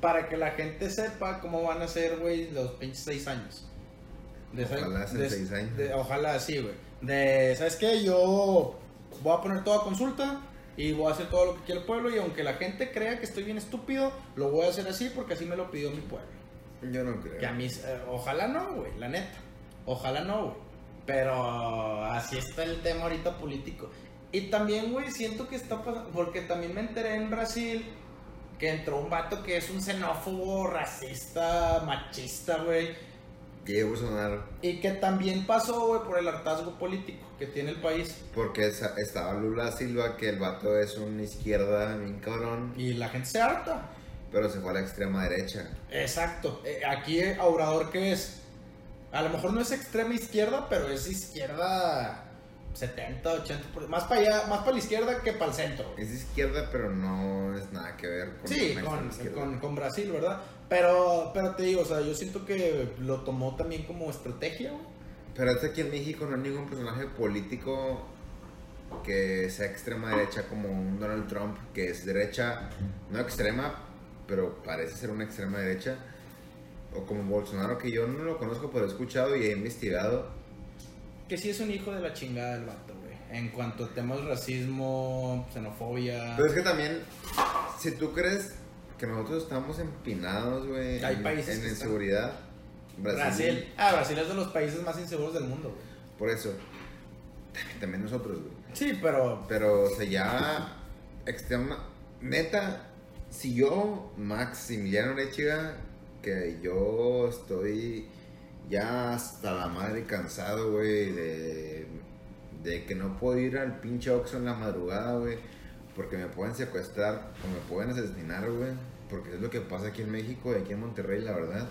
para que la gente sepa cómo van a ser, güey, los pinches seis años. De Ojalá de- seis años. de- ojalá sí, güey. De, ¿sabes qué? Yo voy a poner toda consulta y voy a hacer todo lo que quiere el pueblo y aunque la gente crea que estoy bien estúpido, lo voy a hacer así porque así me lo pidió mi pueblo. Yo no creo. Que a mí, eh, ojalá no, güey, la neta. Ojalá no, güey. Pero así está el tema ahorita político. Y también, güey, siento que está pasando, porque también me enteré en Brasil que entró un vato que es un xenófobo, racista, machista, güey. Diego Bolsonaro. Y que también pasó, güey, por el hartazgo político que tiene el país. Porque esa- estaba Lula Silva, que el vato es una izquierda bien cabrón, Y la gente se harta. pero se fue a la extrema derecha. Exacto. Eh, aquí, eh, Obrador, ¿qué es? A lo mejor no es extrema izquierda, pero es izquierda 70, 80, por- más para allá, más para la izquierda que para el centro. Es izquierda, pero no es nada que ver con Sí, con, con, con Brasil, ¿verdad? Pero, pero te digo, o sea, yo siento que lo tomó también como estrategia, güey. Pero es aquí en México no hay ningún personaje político que sea extrema derecha como un Donald Trump, que es derecha, no extrema, pero parece ser una extrema derecha. O como Bolsonaro, que yo no lo conozco, pero he escuchado y he investigado. Que sí es un hijo de la chingada el vato, güey. En cuanto a temas racismo, xenofobia. Pero es que también, si tú crees que nosotros estamos empinados, güey, Hay en, países en inseguridad, Brasil, Brasil. Ah, Brasil es de los países más inseguros del mundo, güey. por eso, también nosotros, güey. Sí, pero Pero, o sea, ya extrema, neta, si yo, Maximiliano Lechiga, que yo estoy ya hasta la madre cansado, güey, de, de que no puedo ir al pinche Oxxo en la madrugada, güey, porque me pueden secuestrar o me pueden asesinar, güey, porque es lo que pasa aquí en México y aquí en Monterrey, la verdad.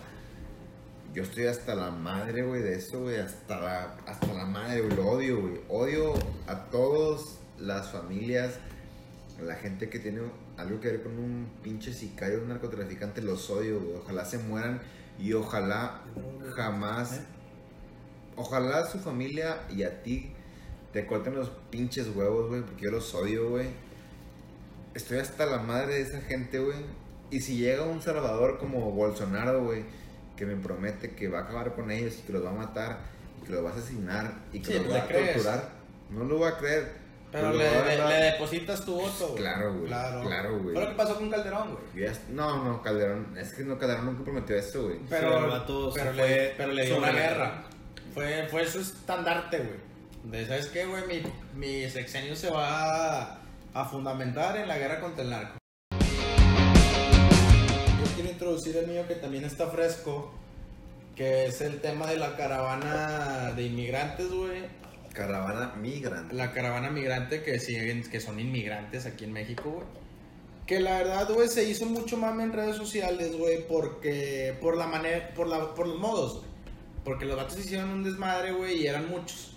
Yo estoy hasta la madre, güey, de eso, güey, hasta la, hasta la madre, güey, lo odio, güey. Odio a todas las familias, la gente que tiene algo que ver con un pinche sicario, un narcotraficante, los odio, güey. Ojalá se mueran y ojalá jamás, ojalá su familia y a ti te corten los pinches huevos, güey, porque yo los odio, güey. Estoy hasta la madre de esa gente, güey. Y si llega un salvador como Bolsonaro, güey, que me promete que va a acabar con ellos y que los va a matar y que los va a asesinar y que Sí, los va a crees. torturar, no lo va a creer. Pero le depositas tu voto, güey. Claro, güey. Claro. Claro, güey. Fue lo que pasó con Calderón, güey. No, no, Calderón. Es que no, Calderón nunca prometió eso, güey. Pero, pero, le, pero le dio una guerra. Fue, fue su estandarte, güey. De, ¿sabes qué, güey? Mi, mi sexenio se va a, fundamentar en la guerra contra el narco. Yo quiero introducir el mío que también está fresco, que es el tema de la caravana de inmigrantes, güey. Caravana migrante. La caravana migrante que siguen, que son inmigrantes aquí en México, güey. Que la verdad, güey, se hizo mucho mame en redes sociales, güey, porque por la manera, por la, por los modos, güey. Porque los vatos hicieron un desmadre, güey, y eran muchos.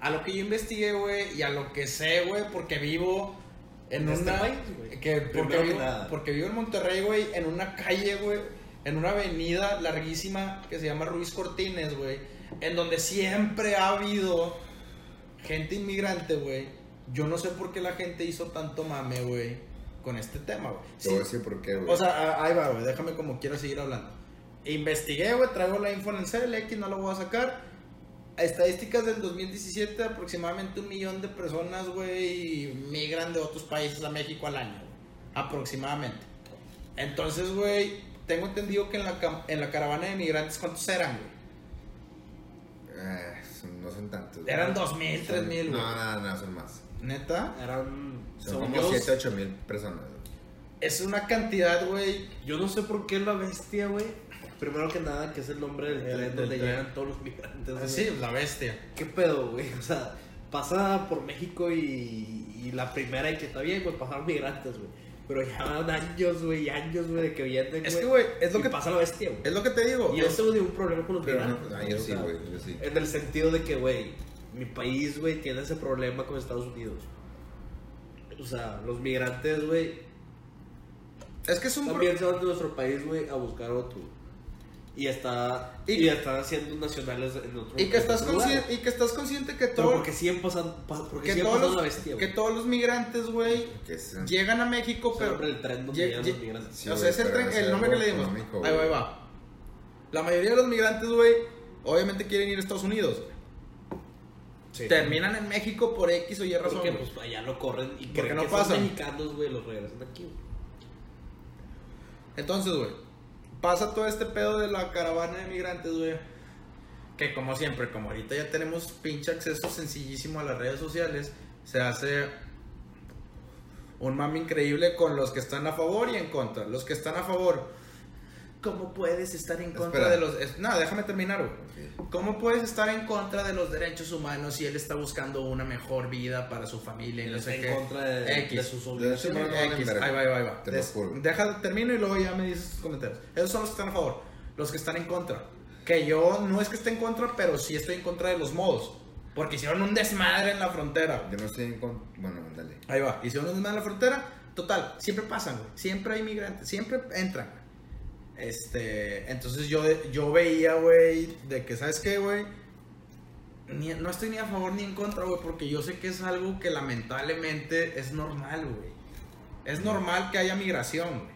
A lo que yo investigué, güey, y a lo que sé, güey, porque vivo en, En este una país, güey. que porque que vivo, nada. porque vivo en Monterrey, güey, en una calle, güey, en una avenida larguísima que se llama Ruiz Cortines, güey, en donde siempre ha habido gente inmigrante, güey. Yo no sé por qué la gente hizo tanto mame, güey, con este tema, güey. Te Sí, voy a decir por qué, güey. o sea, ahí va, güey, déjame como quiero seguir hablando. Investigué, güey, traigo la info en el CLX, no lo voy a sacar. Estadísticas del 2017, aproximadamente un millón de personas, güey, migran de otros países a México al año, güey. Aproximadamente. Entonces, güey, tengo entendido que en la, en la caravana de migrantes, ¿cuántos eran, güey? Eh, son- no son tantos. güey. Eran 2.000, Son- 3.000, güey. No, no, no, son más. ¿Neta? Eran. Son como yo, 7, 8 mil personas. güey. Es una cantidad, güey. Yo no sé por qué la bestia, güey. Primero que nada, que es el nombre del El- tren del donde tren. llegan todos los migrantes. güey. Sí, la bestia. ¿Qué pedo, güey? O sea, pasa por México y, y la primera y que está bien, güey, pasaron migrantes, güey. Pero ya van años, güey, años, güey, de que vienen, Es que, güey, es lo y que pasa la bestia, güey. Es lo que te digo. Y yo no tengo ningún problema con los Pero no, migrantes. ah, güey, yo sí, güey, yo sí. En el sentido de que, güey, mi país, güey, tiene ese problema con Estados Unidos. O sea, los migrantes, güey, es que es un también se van de nuestro país, güey, a buscar otro. Y está Y- y, están haciendo nacionales en otro y que estás consciente y que estás consciente que Pero todo porque siguen pasando, pa- porque que siguen todos pasando los, la bestia, que todos los migrantes, güey, llegan a México, Pero el tren donde lle- llegan lle- los migrantes. Sí, o sea, es el, tren- el nombre que le dimos. Ahí va, ahí va. La mayoría de los migrantes, güey, obviamente quieren ir a Estados Unidos. güey. Sí. Terminan en México por X o Y razón. Porque pues allá lo corren y Porque creen no que pasan. son mexicanos, güey, los regresan aquí. Entonces, güey, pasa todo este pedo de la caravana de migrantes, güey. Que como siempre, como ahorita ya tenemos pinche acceso sencillísimo a las redes sociales, se hace un mame increíble con los que están a favor y en contra. Los que están a favor, ¿cómo puedes estar en contra Espera. de los... es- no, déjame terminar, güey. ¿Cómo puedes estar en contra de los derechos humanos si él está buscando una mejor vida para su familia y no sé en qué? contra de, X. de sus obligaciones. X, ahí va, ahí va, ahí va. Te lo Des- juro. deja, termino y luego ya me dices tus comentarios. Esos son los que están a favor. Los que están en contra. Que yo no es que esté en contra, pero sí estoy en contra de los modos. Porque hicieron un desmadre en la frontera. Yo no estoy en con... Bueno, dale. Ahí va. Hicieron un desmadre en la frontera. Total, siempre pasan, güey. Siempre hay migrantes. Siempre entran. Este, entonces yo, yo veía, güey, de que, ¿sabes qué, güey? No estoy ni a favor ni en contra, güey, porque yo sé que es algo que lamentablemente es normal, güey. Es normal que haya migración, güey.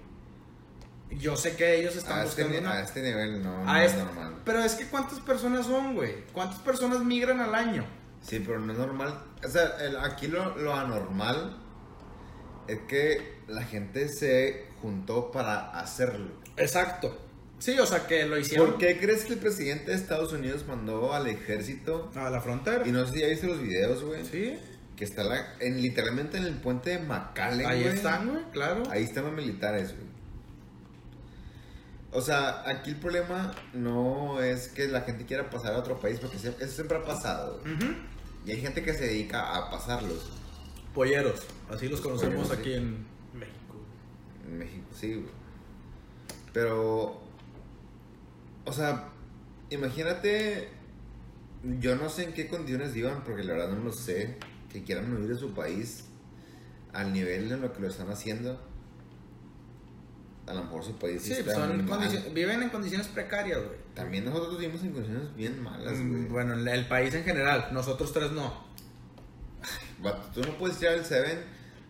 Yo sé que ellos están A este, buscando una... a este nivel no, no es este- normal. Pero es que ¿cuántas personas son, güey? ¿Cuántas personas migran al año? Sí, pero no es normal. O sea, el- aquí lo, lo anormal es que la gente se juntó para hacerlo. Exacto. Sí, o sea, que lo hicieron ¿Por qué crees que el presidente de Estados Unidos mandó al ejército? a la frontera. Y no sé si ya viste los videos, güey. Sí, Que está la, en, literalmente en el puente de McAllen, ahí güey. están, güey, claro. Ahí están los militares, güey. O sea, aquí el problema no es que la gente quiera pasar a otro país, porque eso siempre ha pasado. Y hay gente que se dedica a pasarlos. Polleros, así los conocemos Polleros, aquí sí. en... México. En México, sí, güey. Pero, o sea, imagínate, yo no sé en qué condiciones iban, porque la verdad no lo sé, que quieran huir de su país al nivel en lo que lo están haciendo. A lo mejor su país Sí, está son mal. viven en condiciones precarias, güey. También nosotros vivimos en condiciones bien malas, güey. Mm, Bueno, el- el país en general, nosotros tres no. Vato, tú no puedes ir al Seven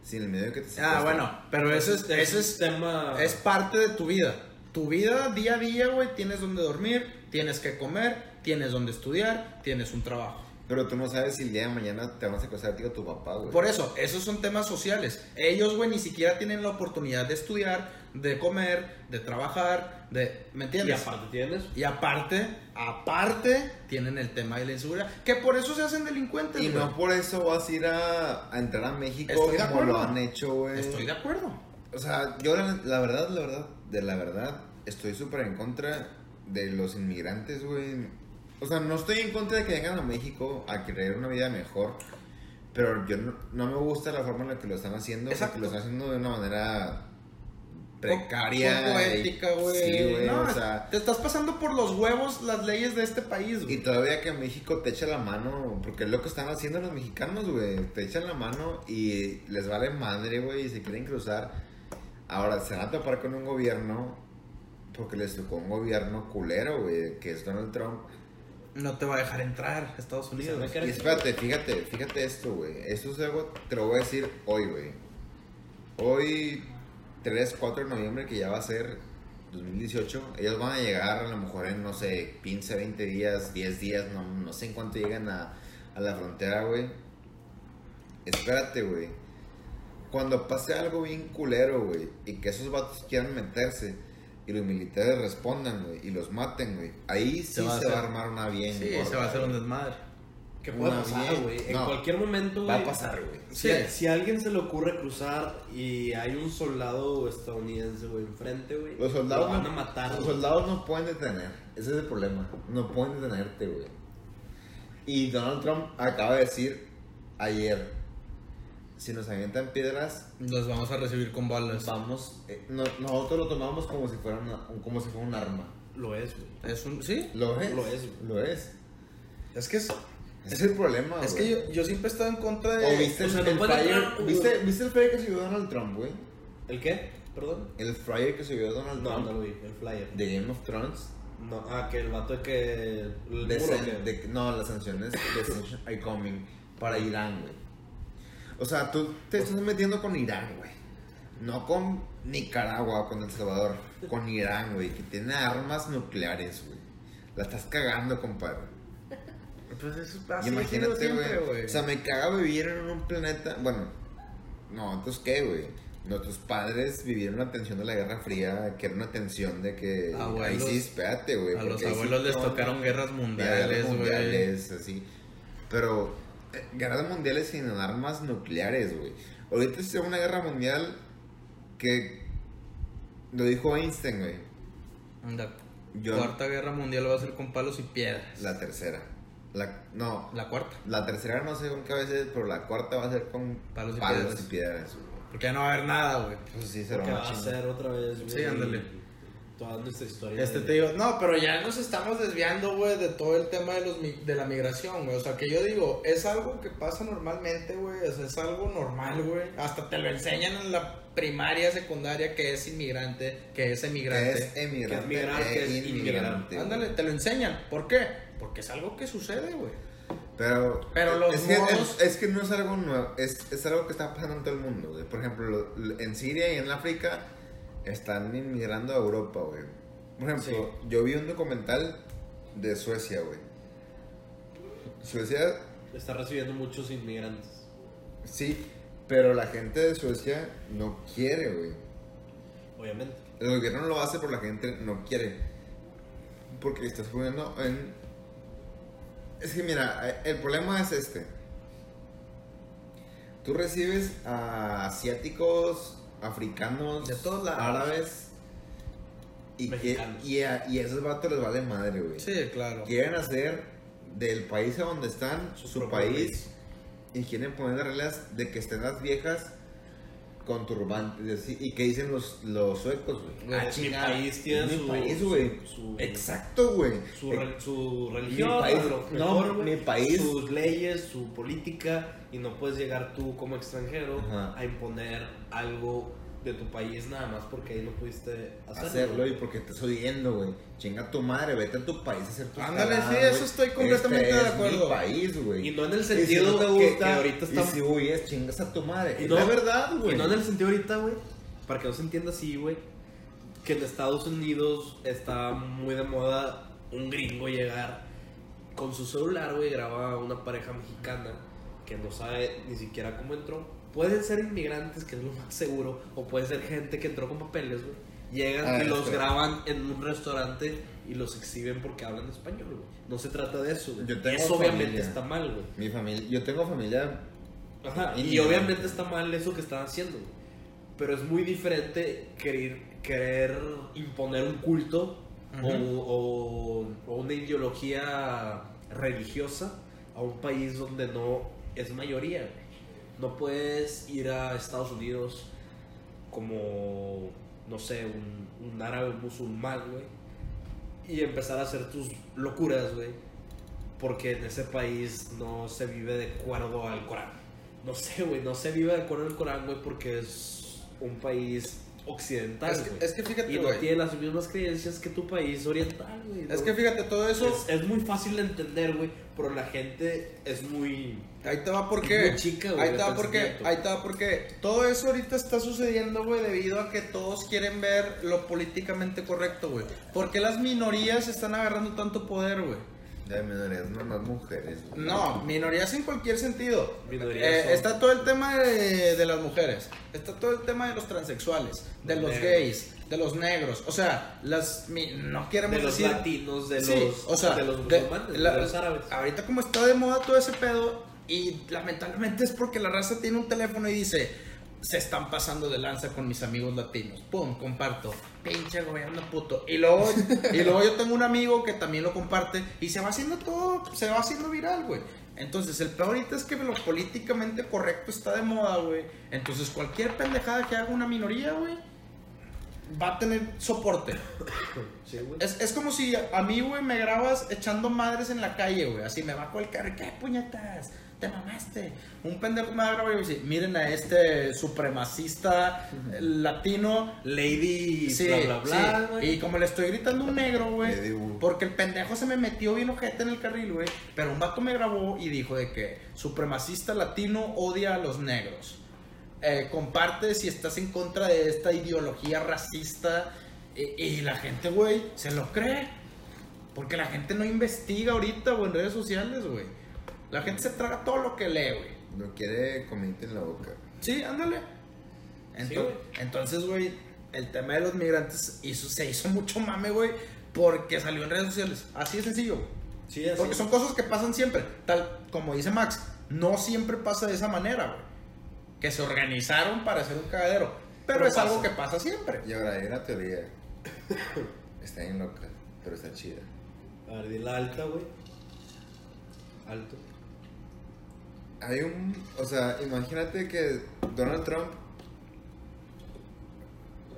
sin el miedo de que te Ah, bueno, pero eso es, eso es, tema. es parte de tu vida. Tu vida día a día, güey, tienes donde dormir, tienes que comer, tienes donde estudiar, tienes un trabajo. Pero tú no sabes si el día de mañana te van a secuestrar a ti o a tu papá, güey. Por eso, esos son temas sociales. Ellos, güey, ni siquiera tienen la oportunidad de estudiar, de comer, de trabajar, de... ¿Me Y entiendes? aparte tienes. Y aparte, aparte, tienen el tema de la inseguridad. Que por eso se hacen delincuentes, Y güey. no por eso vas a ir a, a entrar a México Estoy de como lo han hecho, güey. Estoy de acuerdo. O sea, yo la, la verdad, la verdad, de la verdad, estoy súper en contra de los inmigrantes, güey. O sea, no estoy en contra de que vengan a México a querer una vida mejor, pero yo no, no me gusta la forma en la que lo están haciendo, Exacto. porque lo están haciendo de una manera precaria. Poco y- ética, güey. Sí, güey, No, o sea... te estás pasando por los huevos las leyes de este país, Y güey. todavía que México te echa la mano, porque es lo que están haciendo los mexicanos, güey. Te echan la mano y les vale madre, güey, y se quieren cruzar. Ahora se van a topar con un gobierno, porque les tocó un gobierno culero, güey, que es Donald Trump. No te va a dejar entrar a Estados Unidos. Se ve que Y espérate, fíjate, fíjate esto, güey. Esto es algo, te lo voy a decir hoy, güey. Hoy, 3, 4 de noviembre, que ya va a ser 2018, ellos van a llegar a lo mejor en, no sé, 15, 20 días, 10 días, no, no sé en cuánto llegan a, a la frontera, güey. Espérate, güey. Cuando pase algo bien culero, güey, y que esos vatos quieran meterse y los militares respondan, güey, y los maten, güey, ahí sí se, va a va, a armar una bien. Sí, gorda, se va a hacer un güey. desmadre. ¿Qué puede Una pasar, güey? En no. cualquier momento, Va a pasar, güey. Si, Sí. si a alguien se le ocurre cruzar y hay un soldado estadounidense, güey, enfrente, güey. Los soldados, lo van a matar. los güey. soldados no pueden detener. Ese es el problema. No pueden detenerte, güey. Y Donald Trump acaba de decir ayer: si nos avientan piedras, Los vamos a recibir con balas. vamos. eh, no- nosotros lo tomamos como si fuera una- como si fuera un arma. Lo es, güey. Es un... Sí. Lo es. Lo es, güey. Lo es. Es que es... Es el problema, Es güey. que yo, yo siempre he estado en contra de... ¿O viste, o sea, el, no el flyer, entrar ¿viste, ¿Viste el flyer que subió Donald Trump, güey? ¿El qué? Perdón. El flyer que subió Donald No, Trump no lo vi. El flyer. de Game of Thrones. No, ah, que el vato de que. El De muro, san- que- de- no, las sanciones de sanctions are coming para Irán, güey. O sea, tú te estás metiendo con Irán, güey. No con Nicaragua o con El Salvador. Con Irán, güey, que tiene armas nucleares, güey. La estás cagando, compadre. Pues eso sido Imagínate, güey. O sea, me caga vivir en un planeta. Bueno, no, entonces qué, güey. Nuestros padres vivieron la tensión de la Guerra Fría, que era una tensión de que. ahí sí, espérate, güey. A los sí abuelos les no- tocaron guerras mundiales, güey. mundiales, así. Pero, guerras mundiales sin armas nucleares, güey. Ahorita es una guerra mundial que lo dijo Einstein, güey. La Yo- cuarta guerra mundial va a ser con palos y piedras. La tercera. La, no, La cuarta. la tercera no sé con qué ser, pero la cuarta va a ser con Palos y palos piedras. y piedras, güey. Porque ya no va a haber nada, güey. Pues sí, una va a ser otra vez, güey. Sí, ándale. Toda nuestra historia. Este de- te digo, no, pero ya nos estamos desviando, güey, de todo el tema de, los, mi- de la migración, güey. O sea, que yo digo, es algo que pasa normalmente, güey. O sea, es algo normal, güey. Hasta te lo enseñan en la primaria, secundaria, que es inmigrante, que es Que emigrante. es emigrante. Que es migrante, e que es inmigrante. Ándale, te lo enseñan. ¿Por qué? Porque es algo que sucede, güey. Pero, Pero los es, que, modos- es, es que no es algo nuevo, es, es algo que está pasando en todo el mundo. Por ejemplo, lo- lo- en Siria y en África están inmigrando a Europa, güey. Por ejemplo, yo vi un documental de Suecia, güey. Suecia, Está recibiendo muchos inmigrantes. sí, pero la gente de Suecia no quiere, güey. Obviamente. El gobierno lo hace, pero la gente no quiere. Porque estás poniendo en... Es que mira, el problema es este. Tú recibes a asiáticos, africanos, De todos lados. árabes. Y, que, Mexicanos. y, a, y a esos vatos les vale madre, güey. Sí, claro. Quieren hacer del país a donde están Su país, país. y quieren poner reglas de que estén las viejas con turbantes así, y que dicen los, los suecos, güey. Ah, mi país tiene su- país, güey. Exacto, güey. Su, Eh, re- su mi religión, país- no, mi país- sus leyes, su política, y no puedes llegar tú como extranjero Ajá. a imponer algo de tu país nada más porque ahí no pudiste hacerlo. hacerlo y porque te estoy oyendo, güey. Chinga tu madre, vete a tu país a hacer tus Ándale, sí, eso güey. estoy completamente Este de es acuerdo. mi país, güey. Y no en el Y si sentido no te que- gusta, que ahorita Y estamos- si huyes, chingas a tu madre. Y Es no- la verdad, güey. Y no en el sentido ahorita, güey, para que no se entienda así, güey, que en Estados Unidos está muy de moda un gringo llegar con su celular, güey, graba a una pareja mexicana que no sabe ni siquiera cómo entró. Pueden ser inmigrantes, que es lo más seguro, o puede ser gente que entró con papeles, güey. Llegan Ah, y los graban en un restaurante y los exhiben porque hablan español, güey. No se trata de eso, güey. Yo tengo Eso obviamente está mal, güey. Mi familia, yo tengo familia. Ajá, y obviamente está mal eso que están haciendo, güey. pero es muy diferente querer, querer imponer un culto o- o, o una ideología religiosa a un país donde no es mayoría. güey. No puedes ir a Estados Unidos como, no sé, un, un árabe musulmán, güey, y empezar a hacer tus locuras, güey, porque en ese país no se vive de acuerdo al Corán. No sé, güey, no se vive de acuerdo al Corán, güey, porque es un país occidental, Es que, güey. es que fíjate, y no tiene las mismas creencias que tu país oriental, güey. Es ¿no? que fíjate, todo eso. es, es muy fácil de entender, güey, pero la gente es muy... Ahí te va porque. muy chica, güey, ahí te va porque. Ahí te va porque. Todo eso ahorita está sucediendo, güey, debido a que todos quieren ver lo políticamente correcto, güey. ¿Por qué las minorías están agarrando tanto poder, güey? De minorías, no más mujeres. güey. No, minorías en cualquier sentido. Minorías Eh, son- está todo el tema de, de las mujeres, está todo el tema de los transexuales, de Los gays, de los negros. O sea, las mi- no queremos De los decir latinos, de Sí, los, o sea, de los musulmanes, de, la- los árabes. Ahorita como está de moda todo ese pedo y lamentablemente es porque la raza tiene un teléfono y dice, se están pasando de lanza con mis amigos latinos. Pum, comparto. Pinche gobierno puto. Y luego, y luego yo tengo un amigo que también lo comparte y se va haciendo todo, se va haciendo viral, güey. Entonces, el peor ahorita es que lo políticamente correcto está de moda, güey. Entonces, cualquier pendejada que haga una minoría, güey, va a tener soporte. Sí, güey. Es, es como si a mí, güey, me grabas echando madres en la calle, güey. Así me bajo el carro ¿qué puñetas? Te mamaste. Un pendejo me va a grabar y me dice, miren a este supremacista latino. Lady, Sí, bla, bla, bla, sí. güey. Y como le estoy gritando un negro, güey. Porque el pendejo se me metió bien ojete en el carril, güey. Pero un vato me grabó y dijo de que supremacista latino odia a los negros. Eh, comparte si estás en contra de esta ideología racista. Y, y la gente, güey, se lo cree. Porque la gente no investiga ahorita, güey, en redes sociales, güey. La gente se traga todo lo que lee, güey. Lo quiere comerte en la boca. Sí, ándale. Ento- Sí, entonces, güey, el tema de los migrantes hizo, se hizo mucho mame, güey, porque salió en redes sociales. Así de sencillo, güey. Sí, así. Porque son cosas que pasan siempre. Tal como dice Max, no siempre pasa de esa manera, güey. Que se organizaron para hacer un cagadero. Pero, Pero es algo que pasa siempre. Y ahora hay una teoría. Está bien loca, pero está chida. A ver, di la alta, güey. Alto. Hay un. O sea, imagínate que Donald Trump.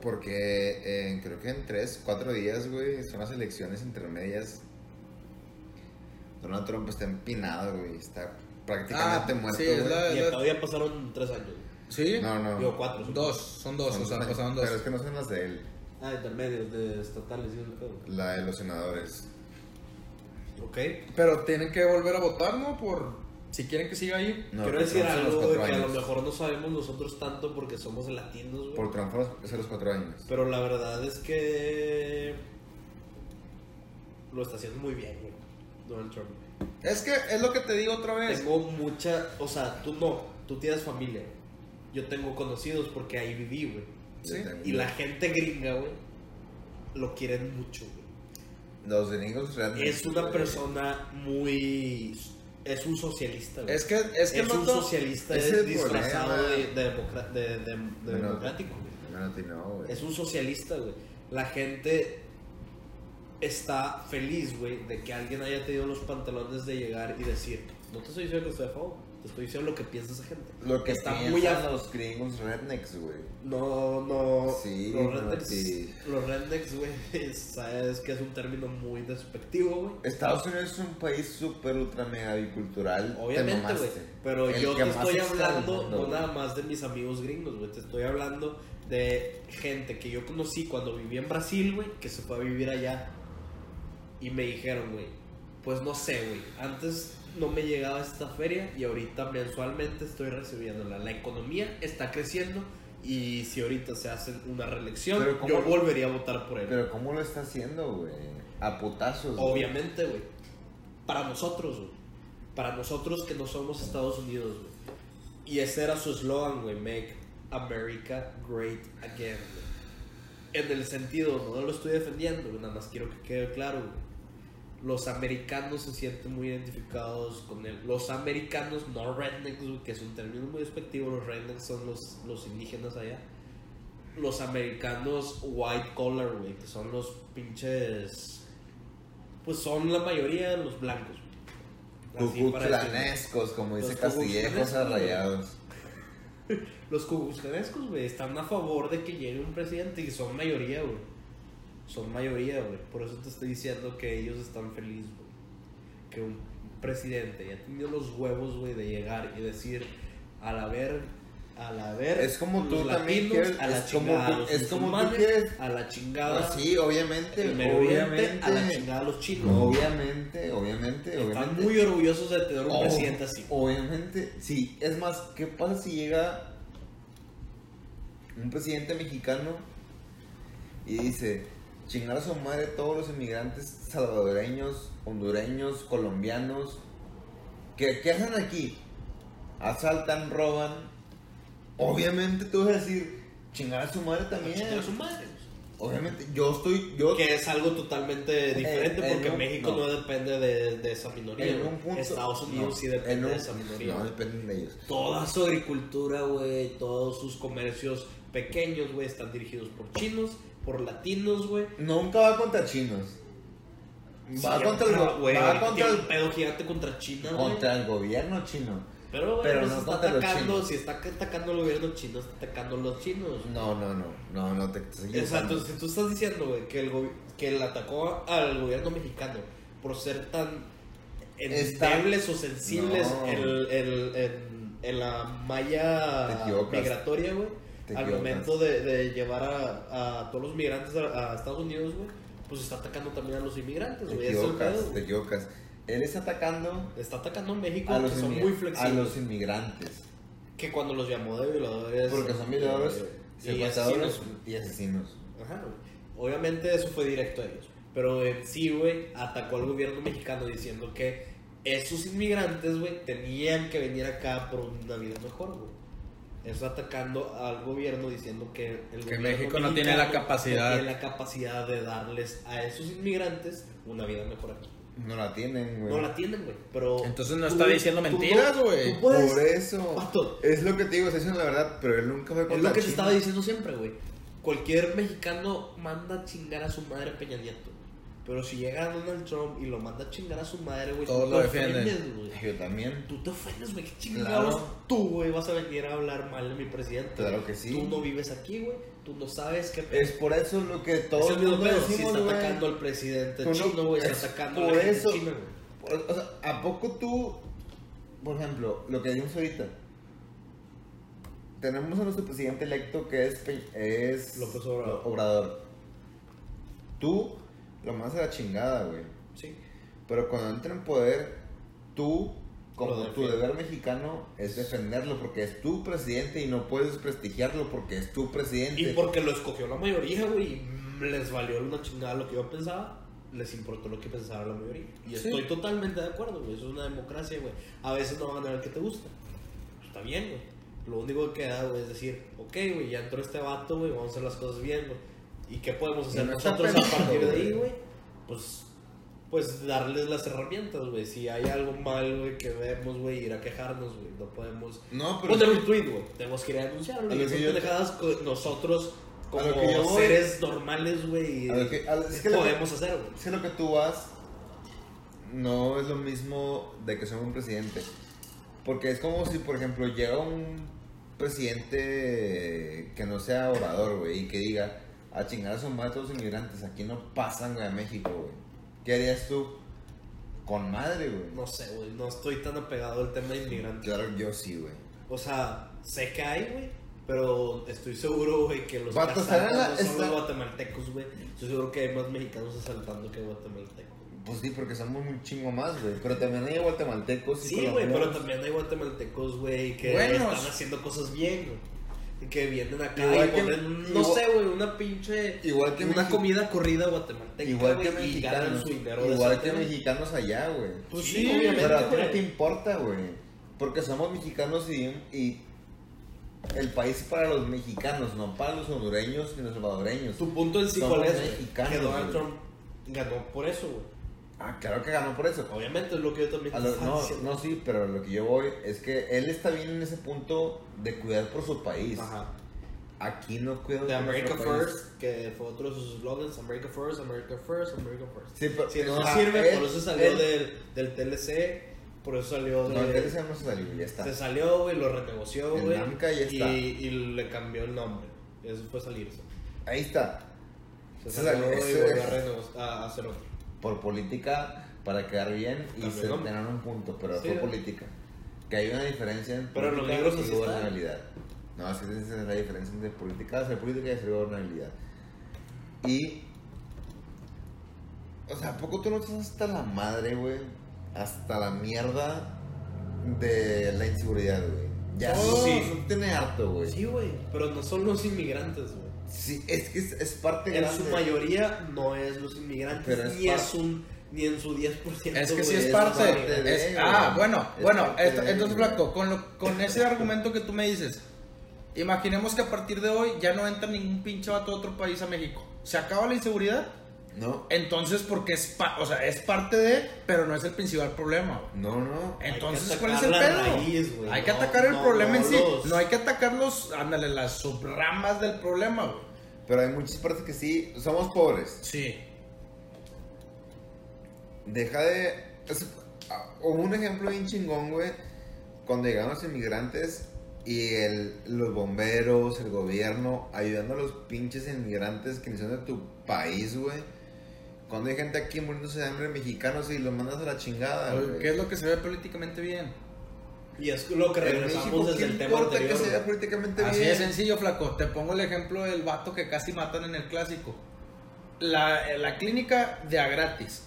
Porque en- creo que en 3, 4 días, güey, son las elecciones intermedias. Donald Trump está empinado, güey. Está prácticamente Ah, muerto, sí, es güey. la- Y todavía pasaron tres años. ¿Sí? No, no. Digo, cuatro. son Dos, son dos, Son o sea, dos pasaron dos. Pero es que no son las de él. Ah, intermedios, de estatales y. La de los senadores. Ok. Pero tienen que volver a votar, ¿no? Por si quieren que siga ahí. No, Quiero decir Trump algo de cuatro que a lo mejor no sabemos nosotros tanto porque somos latinos, güey. Por Trump es a los 4 años. Pero la verdad es que lo está haciendo muy bien, güey. Donald Trump. Es que es lo que te digo otra vez. Tengo mucha, o sea, tú no, tú tienes familia. Yo tengo conocidos porque ahí viví, güey. Sí. Y la gente gringa, güey, lo quieren mucho, güey. Los gringos realmente. Es una persona muy... Es un socialista, güey. Es que es que es un socialista es disfrazado de, de democra- de- de- de Bueno, democrático, güey. Ti no, güey. Es un socialista, güey. La gente está feliz, güey, de que alguien haya tenido los pantalones de llegar y decir, no te estoy diciendo que estoy a favor, te estoy diciendo lo que piensa esa gente. Lo que está muy a- los gringos rednecks, güey. No, no. Sí, los rednecks, sí. los rednecks, güey, sabes que es un término muy despectivo, güey. Estados Unidos es un país súper ultra mega bicultural. te Obviamente, güey. Pero El yo te estoy hablando mundo, no nada más de mis amigos gringos, güey. Te estoy hablando de gente que yo conocí cuando vivía en Brasil, güey, que se fue a vivir allá. Y me dijeron, güey, pues no sé, güey. Antes no me llegaba esta feria y ahorita mensualmente estoy recibiéndola. La economía está creciendo y si ahorita se hace una reelección, Pero ¿cómo- yo volvería a votar por él. Pero ¿cómo lo está haciendo, güey? A putazos. güey. Obviamente, güey. para nosotros, güey. Para nosotros que no somos Estados Unidos, güey. Y ese era su eslogan, güey, Make America Great Again, güey. En el sentido, no lo estoy defendiendo, güey, nada más quiero que quede claro, güey. Los americanos se sienten muy identificados con él. Los americanos, no rednecks, que es un término muy despectivo, los rednecks son los, los indígenas allá. Los americanos white collar, güey, que son los pinches... Pues son la mayoría los blancos. Cucuclanescos, como dice Castillejos cucuclanescos, arrayados. Los cubuscanescos, güey, están a favor de que llegue un presidente y son mayoría, güey. Son mayoría, güey. Por eso te estoy diciendo que ellos están felices, güey. Que un presidente ya tenido los huevos, güey, de llegar y decir, a la ver, a la ver. Es como tú también latinos, quieres- a la es como chingada, los es como tú quieres- a la chingada. Ah, sí, obviamente, obviamente. a la chingada a los chinos. Obviamente, obviamente, Están obviamente. muy orgullosos de tener un Oh, presidente así. Obviamente, sí. Es más, ¿qué pasa si llega un presidente mexicano y dice, chingar a su madre todos los inmigrantes salvadoreños, hondureños, colombianos, que, ¿qué hacen aquí? Asaltan, roban. Obviamente tú vas a decir, chingar a su madre también. Chingar a su madre. Obviamente, yo estoy, yo Que es algo totalmente diferente en porque un- México no, no. depende de, de esa minoría. en un punto. Estados Unidos no, sí en depende un- de esa minoría. No dependen de ellos. Toda su agricultura, güey, todos sus comercios pequeños, güey, están dirigidos por chinos, por latinos, güey. Nunca va contra chinos. Va Sí, contra el, güey, va contra el, pedo gigante contra China, güey. contra el gobierno chino. Pero, güey, pero pues no está atacando, si está atacando el gobierno chino, está atacando a los chinos. No, no, no, no, no te Exacto, si tú estás diciendo, güey, que el, que él atacó al gobierno mexicano por ser tan endebles o sensibles en, la malla migratoria, güey, Te al momento de, de llevar a, a todos los migrantes a, a Estados Unidos, güey, pues está atacando también a los inmigrantes, Te güey, el equivocas, te equivocas. Él está atacando Está atacando a México, a los, que son inmi- muy a flexibles. los inmigrantes. Que cuando los llamó de violadores. Porque son violadores, eh, secuestradores y asesinos. Ajá, güey. Obviamente eso fue directo a ellos. Pero en sí, güey, atacó al gobierno mexicano diciendo que esos inmigrantes, güey, tenían que venir acá por una vida mejor, güey. Eso atacando al gobierno diciendo que el Que gobierno México no tiene la capacidad. no tiene la capacidad de darles a esos inmigrantes una vida mejor aquí. No la tienen, güey. No la tienen, güey. Pero. Entonces no tú- está diciendo mentiras, güey. puedes- Por eso. Es lo que te digo, está diciendo la verdad, pero él nunca fue Es contra lo que te China. estaba diciendo siempre, güey. Cualquier mexicano manda a chingar a su madre Peña Nieto. Pero si llega Donald Trump y lo manda a chingar a su madre, güey, Todos tú lo te defienden. ofendes, güey. Yo también. Tú te ofendes, güey. ¿Qué chingados Claro. tú, güey, vas a venir a hablar mal de mi presidente? Claro que sí. Tú no vives aquí, güey. Tú no sabes qué Es por eso lo que Es todo el mundo pedo. Si decimos, está güey. atacando al presidente no- chino, güey. Está es atacando a por la gente eso- china, güey. O sea, ¿a poco tú, por ejemplo, lo que dimos ahorita? Tenemos a nuestro presidente electo que es, es López Obrador. Obrador. Tú lo mandas a la chingada, güey. Sí. Pero cuando entra en poder, tú, como tu deber mexicano, es defenderlo porque es tu presidente y no puedes desprestigiarlo porque es tu presidente. Y porque lo escogió la mayoría, güey, y les valió una chingada lo que yo pensaba, les importó lo que pensaba la mayoría. Y Sí. estoy totalmente de acuerdo, güey. Eso es una democracia, güey. A veces no van a ganar el que te gusta. Está bien, güey. Lo único que queda, güey, es decir, ok, güey, ya entró este vato, güey, vamos a hacer las cosas bien, güey. ¿Y qué podemos hacer nosotros a partir de ahí, güey. güey? Pues, pues darles las herramientas, güey. Si hay algo mal, güey, que vemos, güey, ir a quejarnos, güey. No podemos No, pero poner un tweet, güey. Tenemos que ir a denunciarlo. A Y lo son que yo- pendejadas que nosotros, como yo voy- seres normales, güey, es que podemos hacer, güey. Es que lo que tú vas no es lo mismo de que sea un presidente. Porque es como si, por ejemplo, llega un presidente que no sea orador, güey, y que diga, a chingar a su madre todos los inmigrantes, aquí no pasan, güey, a México, güey. ¿Qué harías tú? Con madre, güey. No sé, güey. No estoy tan apegado al tema de inmigrantes. Claro, yo sí, güey. O sea, sé que hay, güey. Pero estoy seguro, güey, que los la- no son los guatemaltecos, güey. Estoy seguro que hay más mexicanos asaltando que guatemaltecos. Pues sí, porque somos un chingo más, güey. Pero también hay guatemaltecos y Sí, güey, pero también hay guatemaltecos, güey, que Buenos. están haciendo cosas bien, güey. Que vienen acá Igual y que- ponen, no igual- sé, güey, una pinche. Igual que una Mexi- comida corrida guatemalteca. Igual que mexicanos. Igual que mexicanos allá, güey. Pues Sí, sí, obviamente. Pero a ti no te importa, güey. Porque somos mexicanos y, y el país es para los mexicanos, no para los hondureños ni los salvadoreños. Tu punto en sí, ¿cuál es? Que Donald. Trump ganó por eso, güey. Ah, claro que ganó por eso. Obviamente es lo que yo también lo- no, no, sí, pero lo que yo voy es que él está bien en ese punto de cuidar por su país. Ajá. Aquí no cuida De America país. First, que fue otro de sus slogans, America First, America First, America First. Sí, pero Si no sirve, él- por eso salió él- del, del TLC, por eso salió de... No, el TLC no se salió, ya está. Se salió, güey, lo renegoció, güey. Y, y le cambió el nombre. Eso fue salirse. Ahí está. Se Se salió salió, y volvió a, a hacer otro. Por política, para quedar bien y se el nombre. tener un punto, pero Sí, fue ¿no? política. Que hay una diferencia en Pero en los política libros y gobernabilidad. No, así es la diferencia entre política, hacer política y hacer gobernabilidad. Y. O sea, ¿a poco tú no estás hasta la madre, güey? Hasta la mierda de la inseguridad, güey. Ya Oh, sí. sí. no tiene harto, güey. Sí, güey, pero no son los inmigrantes, güey. Sí, es que es, es parte En grande. su mayoría no es los inmigrantes, Pero es ni parte- es un ni en su 10%. Es que sí es es parte. parte de, es- ah, bueno, Es bueno, parte esto- entonces. Flaco, con, lo- con ese argumento que tú me dices, imaginemos que a partir de hoy ya no entra ningún pinche vato de otro país a México. ¿Se acaba la inseguridad? No, Entonces, porque es, pa- o sea, es parte de, pero no es el principal problema. no, no. Entonces, ¿cuál es el pedo? raíz, hay que no- atacar el no- problema en sí. los- No hay que atacar los, ándale, las subramas del problema, güey. Pero hay muchas partes que sí, somos pobres. Sí. Deja de. es- un ejemplo bien chingón, güey. Cuando llegaron los inmigrantes y el, los bomberos, el gobierno, ayudando a los pinches inmigrantes que ni son de tu país, güey. Cuando hay gente aquí muriéndose de hambre mexicanos y los mandas a la chingada. ¿Qué es lo que se ve políticamente bien? Y es lo que En regresamos México, desde ¿qué el tema anterior. que sea políticamente Así bien? de sencillo, flaco. Te pongo el ejemplo del vato que casi matan en el clásico. La, la clínica de a gratis.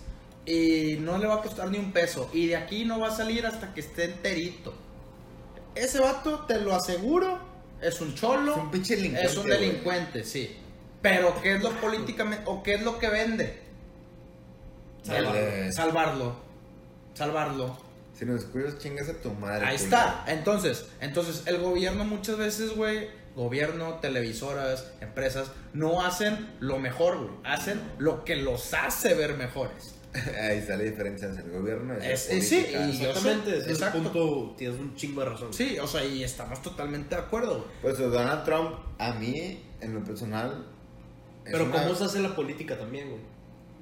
Y no le va a costar ni un peso. Y de aquí no va a salir hasta que esté enterito. Ese vato, te lo aseguro, es un cholo. Es un pinche delincuente, Es un güey. delincuente, sí. Pero ¿qué es lo políticamente o qué es lo que vende? Dale. Salvarlo. Salvarlo. Si nos cuidas, chingas a tu madre. Ahí culo. está. Entonces, entonces el gobierno muchas veces, güey, gobierno, televisoras, empresas, no hacen lo mejor, güey. Hacen lo que los hace ver mejores. Ahí está la diferencia entre el gobierno y Es- sí, política. y- Exactamente, sé, ese exacto. punto tienes un chingo de razón. Sí, o sea, y estamos totalmente de acuerdo, güey. Pues Donald Trump, a mí, en lo personal, Pero una- ¿cómo se hace la política también, güey?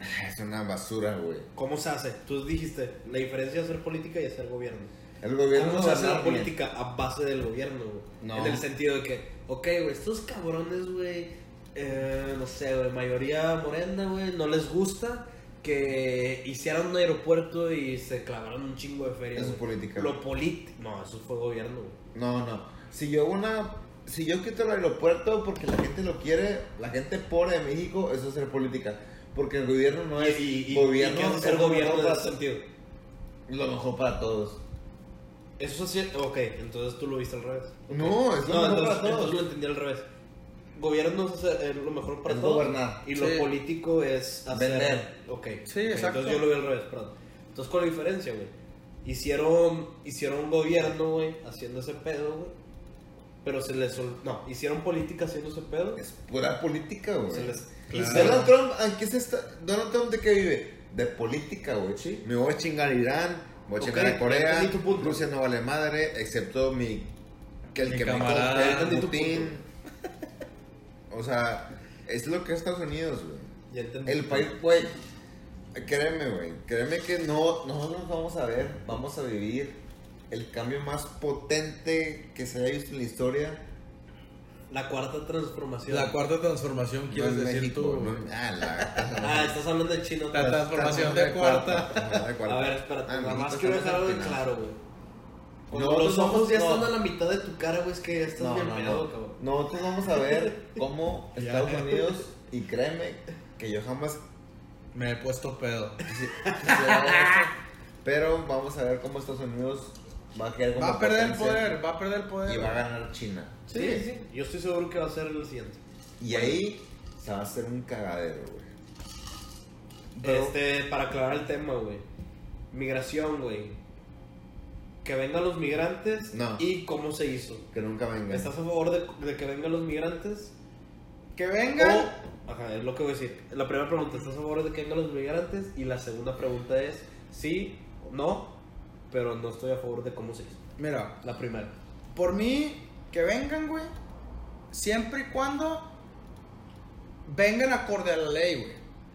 Es una basura, güey. ¿Cómo se hace? Tú dijiste, la diferencia es hacer política y hacer gobierno. El gobierno ¿Cómo se hace la política a base del gobierno, güey? No. En el sentido de que, ok, güey, estos cabrones, güey, eh, no sé, güey, mayoría morena, güey, no les gusta que hicieran un aeropuerto y se clavaran un chingo de feria. Eso es política. Lo político. No, eso fue gobierno, güey. No, no. Si yo una... Si yo quito el aeropuerto porque la gente lo quiere, la gente pobre de México, eso es ser política. Porque el gobierno no es y, y, gobierno. ¿y es ser lo gobierno para- sentido? Lo mejor para todos. Eso es cierto. Ok, entonces tú lo viste al revés. Ok. No, es lo No, mejor entonces, para todos. entonces lo entendí al revés. Gobierno es hacer lo mejor para Es todos. gobernar. Y lo Sí. político es hacer. Vender. Ok. Sí, ok, exacto. Entonces yo lo vi al revés, perdón. Entonces, ¿cuál es la diferencia, güey? Hicieron, hicieron un gobierno, güey, haciendo ese pedo, güey. Pero se les. sol- No, hicieron política haciendo ese pedo. Es pura política, güey. Se les. Claro. Donald Trump, ¿en qué se está? Donald Trump de qué vive? De política, güey. Sí. Me voy a chingar a Irán, voy a chingar a Corea. Rusia no vale madre, excepto mi que el Mi que me camarada. coge Entendí tu Putin. O sea, es lo que es Estados Unidos, güey. El país, güey, créeme, güey, créeme que no, nosotros vamos a ver, vamos a vivir el cambio más potente que se haya visto en la historia. La cuarta transformación. La cuarta transformación, No quieres decir México, tú. no- ah, la, Ah, estás hablando de chino. La transformación de cuarta. Ajá, de cuarta. A ver, espérate, Ah, nada más quiero dejar algo claro, güey. Nosotros los ojos ya no. están a la mitad de tu cara, güey, es que ya estás No, bien no, no. cabrón. Nosotros vamos a ver cómo. Estados Unidos, y créeme que yo jamás Me he puesto pedo. pero vamos a ver cómo Estados Unidos Va a quedar como Va a perder el poder, va a perder el poder. Y va a ganar China. Sí, sí, sí. Yo estoy seguro que va a ser el siguiente. Y ahí se va a hacer un cagadero, güey. Pero- Este, para aclarar el tema, güey. Migración, güey. Que vengan los migrantes No. y cómo se hizo. Que nunca venga. ¿Estás a favor de, de que vengan los migrantes? Que vengan. O, ajá, es lo que voy a decir. La primera pregunta, ¿estás a favor de que vengan los migrantes? Y la segunda pregunta es, sí o no, pero no estoy a favor de cómo se hizo. Mira, La primera. por mí, que vengan, güey. Siempre y cuando vengan acorde a la ley, güey.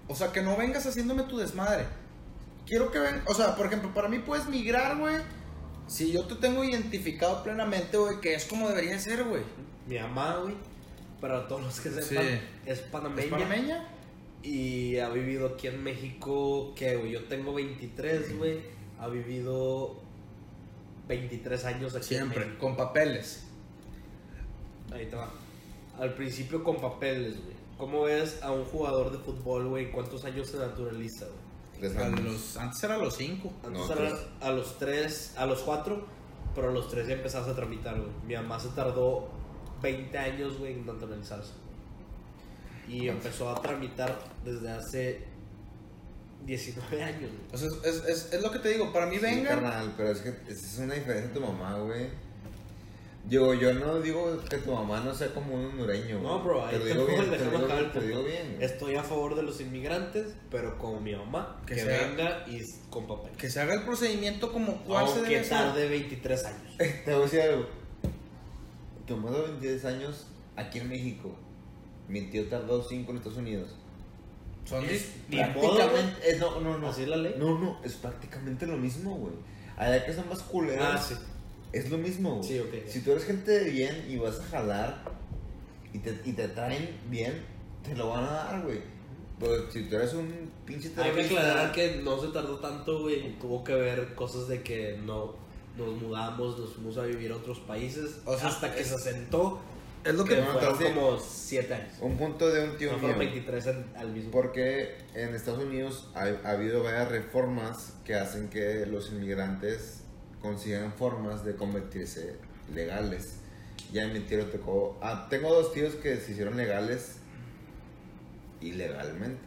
O sea, que no vengas haciéndome tu desmadre. Quiero que vengan. O sea, por ejemplo, para mí puedes migrar, güey. Si yo te tengo identificado plenamente, güey, que es como debería ser, güey. Mi mamá, güey, para todos los que sepan, Sí. es panameña. ¿Es panameña? Y ha vivido aquí en México, que güey, yo tengo 23, güey. Ha vivido 23 años aquí Siempre, con papeles. Ahí te va. Al principio con papeles, güey. ¿Cómo ves a un jugador de fútbol, güey? ¿Cuántos años se naturaliza, güey? A los, antes era a los cinco. Antes No, era tres. a los 3, a los 4, pero a los 3 ya empezabas a tramitar, güey. Mi mamá se tardó 20 años, güey, en naturalizarse. Y empezó a tramitar desde hace 19 años, güey. O sea, es, es, es lo que te digo, para mí Sí, vengan. carnal, pero es que es una diferencia de tu mamá, güey. Yo, yo no digo que tu mamá no sea como un hondureño, güey. No, bro, ahí te lo te digo bien, te lo digo bien, el te lo digo bien. Estoy a favor de los inmigrantes, pero como mi mamá, Que que, sea- venga y con papel. Que se haga el procedimiento como cual se debe hacer. tarde 23 años. Te voy a decir algo. Tu mamá de 22 años aquí en México. Mi tío tardó 5 en Estados Unidos. Son Es- Prácticamente, eh, no, no, no. ¿Así es la ley? No, no, es prácticamente lo mismo, güey. Allá que son más culeros. Ah, sí. Es lo mismo, güey. Sí. Si tú eres gente de bien y vas a jalar y te, y te traen bien, te lo van a dar, güey. Pero si tú eres un pinche Hay que terrorista. aclarar que no se tardó tanto, güey. Tuvo que ver cosas de que no nos mudamos, nos fuimos a vivir a otros países. O sea, hasta que es- se asentó. Es lo Que que. fueron como 7 años. Un punto de un tío No mío. fueron 23 en- al mismo Porque en Estados Unidos ha, ha habido varias reformas que hacen que los inmigrantes consigan formas de convertirse legales. Ya en mi tío tocó. ah, tengo dos tíos que se hicieron legales ilegalmente.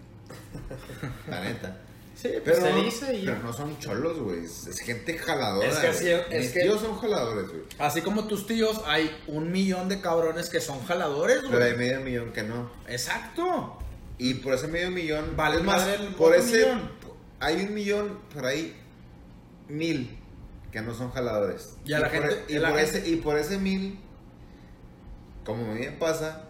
La neta. Sí, pues Pero, se dice y pero no son cholos, güey. Es, gente jaladora. Es que así- güey. es Mis que- tíos son jaladores, güey. Así como tus tíos, hay un millón de cabrones que son jaladores, Pero hay güey. medio millón que no. Exacto. Y por ese medio millón. Vale es más, madre por ese. millón. Hay un millón, pero hay mil que no son jaladores. Y a la por, gente- y, y la por gente- ese, y por ese mil, como a mí me pasa,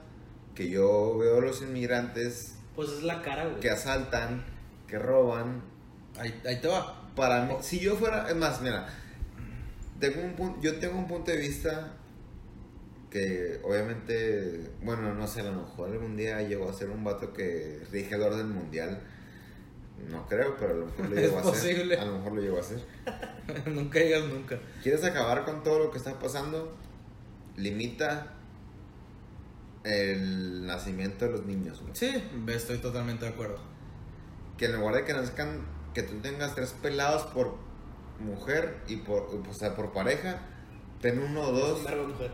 que yo veo a los inmigrantes Pues es la cara, güey. que asaltan, que roban. Ahí, ahí te va. Para mí, si yo fuera. Es más, mira. Tengo un yo tengo un punto de vista que obviamente, bueno, no sé, a lo mejor algún día llegó a ser un vato que rige el orden mundial. No creo, pero a lo mejor lo llegó a hacer. posible. A lo mejor lo llegó a hacer. nunca digas nunca. ¿Quieres acabar con todo lo que está pasando? Limita el nacimiento de los niños. güey. Sí, estoy totalmente de acuerdo. Que en lugar de que nazcan, que tú tengas tres pelados por mujer y por, o sea, por pareja, ten uno o dos,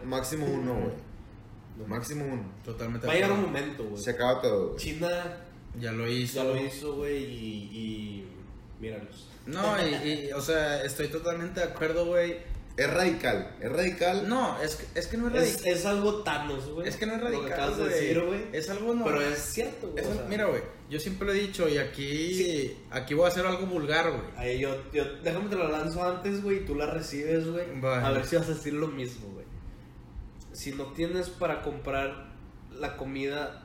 máximo uno, güey. Máximo uno. Totalmente Va a llegar un momento, güey. Se acaba todo, güey. China Ya lo hizo. ya lo hizo, güey, y, y míralos. No, y, y, o sea, estoy totalmente de acuerdo, güey. Es radical, es radical. No, es que, es que no es radical. es algo Thanos, güey. Es que no es Lo que radical, acabas de güey. decir, güey. Es algo no. Pero es cierto, güey. o sea, mira, güey, yo siempre lo he dicho y aquí, aquí voy a hacer algo vulgar, güey. Ahí yo, yo, déjame te la lanzo antes, güey, y tú la recibes, güey. Vale. A ver si vas a decir lo mismo, güey. Si no tienes para comprar la comida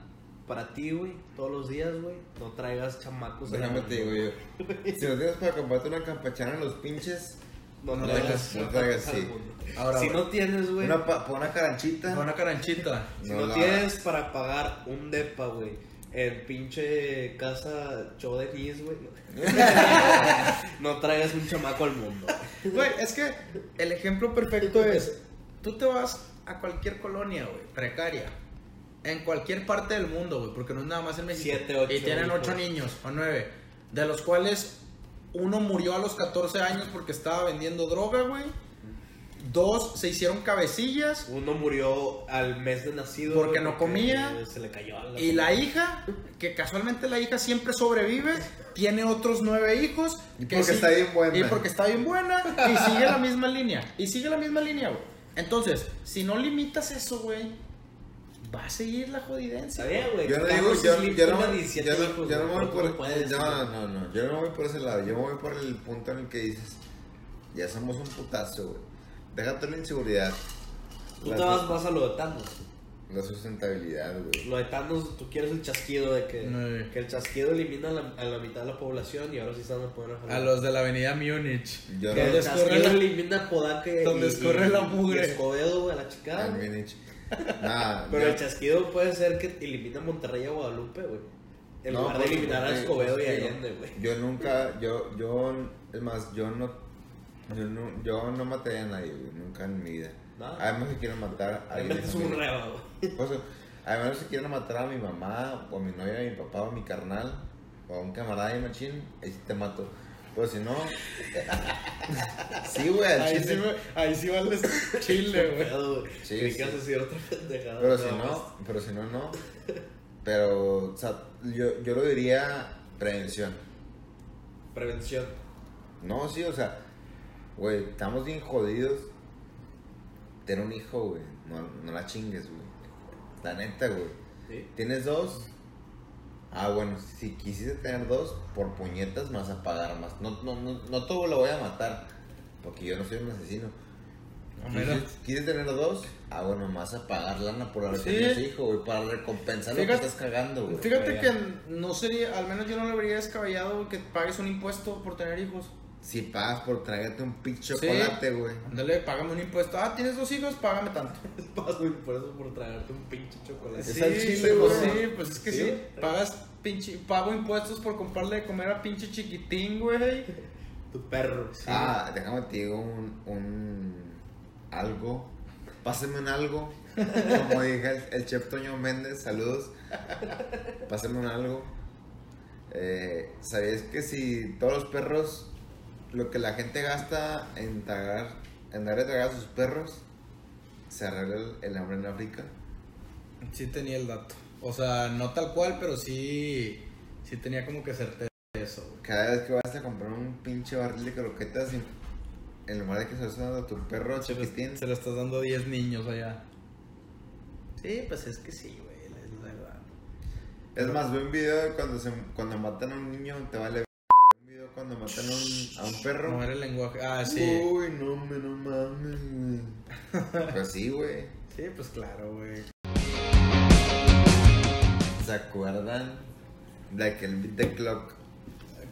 para ti, güey, todos los días, güey, no traigas chamacos. Déjame te digo yo. Si no tienes para comprarte una campechana en los pinches, No, No traigas traigas, no traigas, al sí. mundo. Ahora, si no tienes, güey, una, pa- una caranchita. Una caranchita. si no no, tienes para pagar un depa, güey, en pinche casa show de Kiss, güey, no traigas un chamaco al mundo. Güey, es que el ejemplo perfecto es, tú te vas a cualquier colonia, güey, precaria, en cualquier parte del mundo, güey, porque no es nada más en México. Siete, ocho y tienen hijos. ocho niños, o nueve, de los cuales uno murió a los 14 años porque estaba vendiendo droga, güey. Dos se hicieron cabecillas. Uno murió al mes de nacido. Porque güey, no comía. Se le cayó a la Y la hija, que casualmente la hija siempre sobrevive, tiene otros nueve hijos. Y que porque está bien buena. Y porque está bien buena. Y sigue la misma línea. Y sigue la misma línea, güey. Entonces, si no limitas eso, güey, va a seguir la jodidencia. Güey. Yo no digo, yo, no, yo 17 no- me voy ¿cómo por, ese lado, yo me voy por el punto en el que dices, ya somos un putazo, güey. Déjate la inseguridad, Tú la, te vas más a lo de Thanos. la sustentabilidad, güey. Lo de Thanos, tú quieres el chasquido de que, No. que el chasquido elimina a la, a la mitad de la población y ahora sí están a poder A los de la avenida Múnich. Yo Que no, el Donde escurre chasquido la- elimina a Podaca donde y- la y mugre. Escobedo, güey, a la chica. al Múnich. Nah, Pero el chasquido puede ser que elimina a Monterrey a Guadalupe, güey. En no, lugar de porque- eliminar a Escobedo y a porque Allende, güey. Yo nunca, yo, yo, es más, yo no, yo no, yo no maté a nadie, güey, nunca en mi vida. Nada. Además que quiero matar a alguien. metes un reba, güey. Pues, además si quieren matar a mi mamá, o a mi novia, a mi papá, o a mi carnal, o a un camarada de machín, ahí sí te mato. Pues si no. sí, güey, al Ahí sí, chile. güey, ahí sí vales chile, güey. Sí, sí. que ibas a decir otra pendejada. Pero si no, pero si no, no. Pero, o sea, yo, yo lo diría prevención. Prevención. No, sí, o sea, güey, estamos bien jodidos. Tener un hijo, güey. No, no la chingues, güey. La neta, güey. ¿Sí? ¿Tienes dos? Ah, bueno, si quisiste tener dos, por puñetas me vas a pagar más. No, no, no, no todo lo voy a matar, porque yo no soy un asesino. ¿Quieres, tener dos? Ah, bueno, vas a pagar lana por haber Sí. tenido ese hijo, güey, para recompensar lo que Fíjate- estás cagando, güey. Fíjate que no sería, al menos yo no le vería descabellado güey, que pagues un impuesto por tener hijos. Si pagas por traerte un pinche Sí. chocolate, güey. Ándale, págame un impuesto. Ah, tienes dos hijos, págame tanto. Paso y por eso por traerte un pinche chocolate. Es Sí, al chile, pues güey. sí, pues es que sí. Sí. Pagas pinche, pago impuestos por comprarle de comer a pinche chiquitín, güey. Tu perro. Ah, déjame te digo un, un algo. Pásame un algo. Como dije el, el chef Toño Méndez, saludos. Pásame un algo. Eh, ¿Sabías que si todos los perros, lo que la gente gasta en tragar, en darle a tragar a sus perros, se arregla el, el hambre en África? Sí tenía el dato. O sea, no tal cual, pero sí, sí tenía como que certeza de eso, güey. Cada vez que vas a comprar un pinche barril de croquetas, en, en lugar de que se lo estés dando a tu perro Se lo, chiquitín, se lo estás dando a 10 niños allá. Sí, pues es que sí, güey, es la verdad. Es más, ve un video de cuando, se, cuando matan a un niño, te vale. Cuando matan a un, a un perro. No era el lenguaje. Ah, sí. Uy, no, me, no mames, güey. Pues sí, güey. Sí, pues claro, güey. ¿Se acuerdan de aquel beat the clock?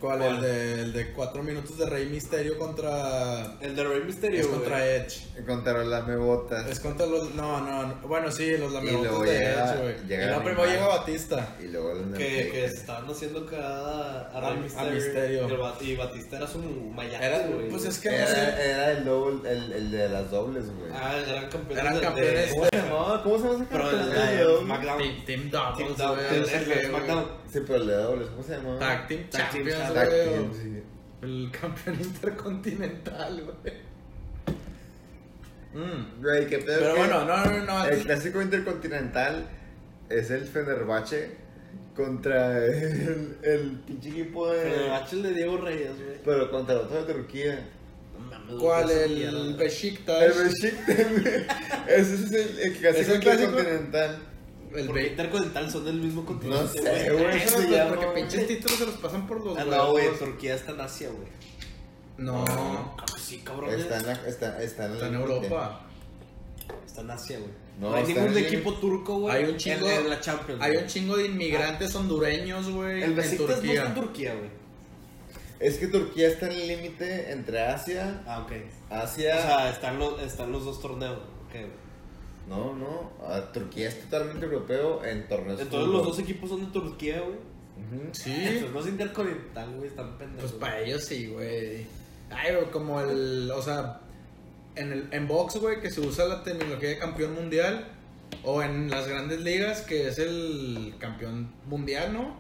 ¿Cuál? ¿Cuál? El de, el de 4 minutos de Rey Misterio contra. El de Rey Mysterio, Es güey. contra Edge. Contra los lamebotas. Es contra los. No, no, no. Bueno, sí, los luego lamebotas de llega- Edge, güey. llega Y no, el primero llega Batista. Y luego los Que, que estaban haciendo cagada a A- Rey a Mysterio. Mysterio. Y, el Bat- y Batista era su mayate, Era, güey. pues es que no Era, sé. era el, doble, el, el de las dobles, güey. Ah, eran campeones. Eran de- campeones. de- ¿Cómo se llamaba? ¿Cómo se llama ese Pero el campeón de? SmackDown. Team, team Doubles, Team güey, Sí, pero el de dobles, ¿cómo se llamaba? Tag Team Tag Team Champions, Champions. Tag güey. Team, sí. El campeón intercontinental, güey. Mm. Güey, qué pedo Pero que bueno, no, no, no. El clásico intercontinental es el Fenerbahce contra el, el pinche equipo Pero de. el de Diego Reyes, güey. Pero contra el otro de Turquía. No mames, güey, ¿Cuál? esa El. Besiktas. El Besiktas, güey. Ese es el, el clásico ¿Es el clásico? intercontinental. El Porque Intercontinental son del mismo continente, sé, güey. Eso ¿cómo no, llama, porque pinches títulos se los pasan por los Ah, no, güey. Turquía está en Asia, güey. No, sí, cabrón. Está en, la, está, está en, está en el- Europa. Está en Asia, güey. No, No, hay ningún en- equipo turco, güey. Hay un chingo- En, la Champions. Hay un chingo de inmigrantes hondureños, güey, El Besiktas no está en Turquía, güey. Es que Turquía está en el límite entre Asia, Ah, ok. Asia. O sea, están los, están los dos torneos. Ok, güey. No, no. Turquía es totalmente europeo en torneos. Entonces los dos equipos son de Turquía, güey. Sí, Entonces no es intercontinental, güey. Están pendejos. pues para ellos sí, güey. Ay, güey, como el, o sea, en, el, en box, güey, que se usa la terminología de campeón mundial, o en las grandes ligas, que es el campeón mundial, ¿no?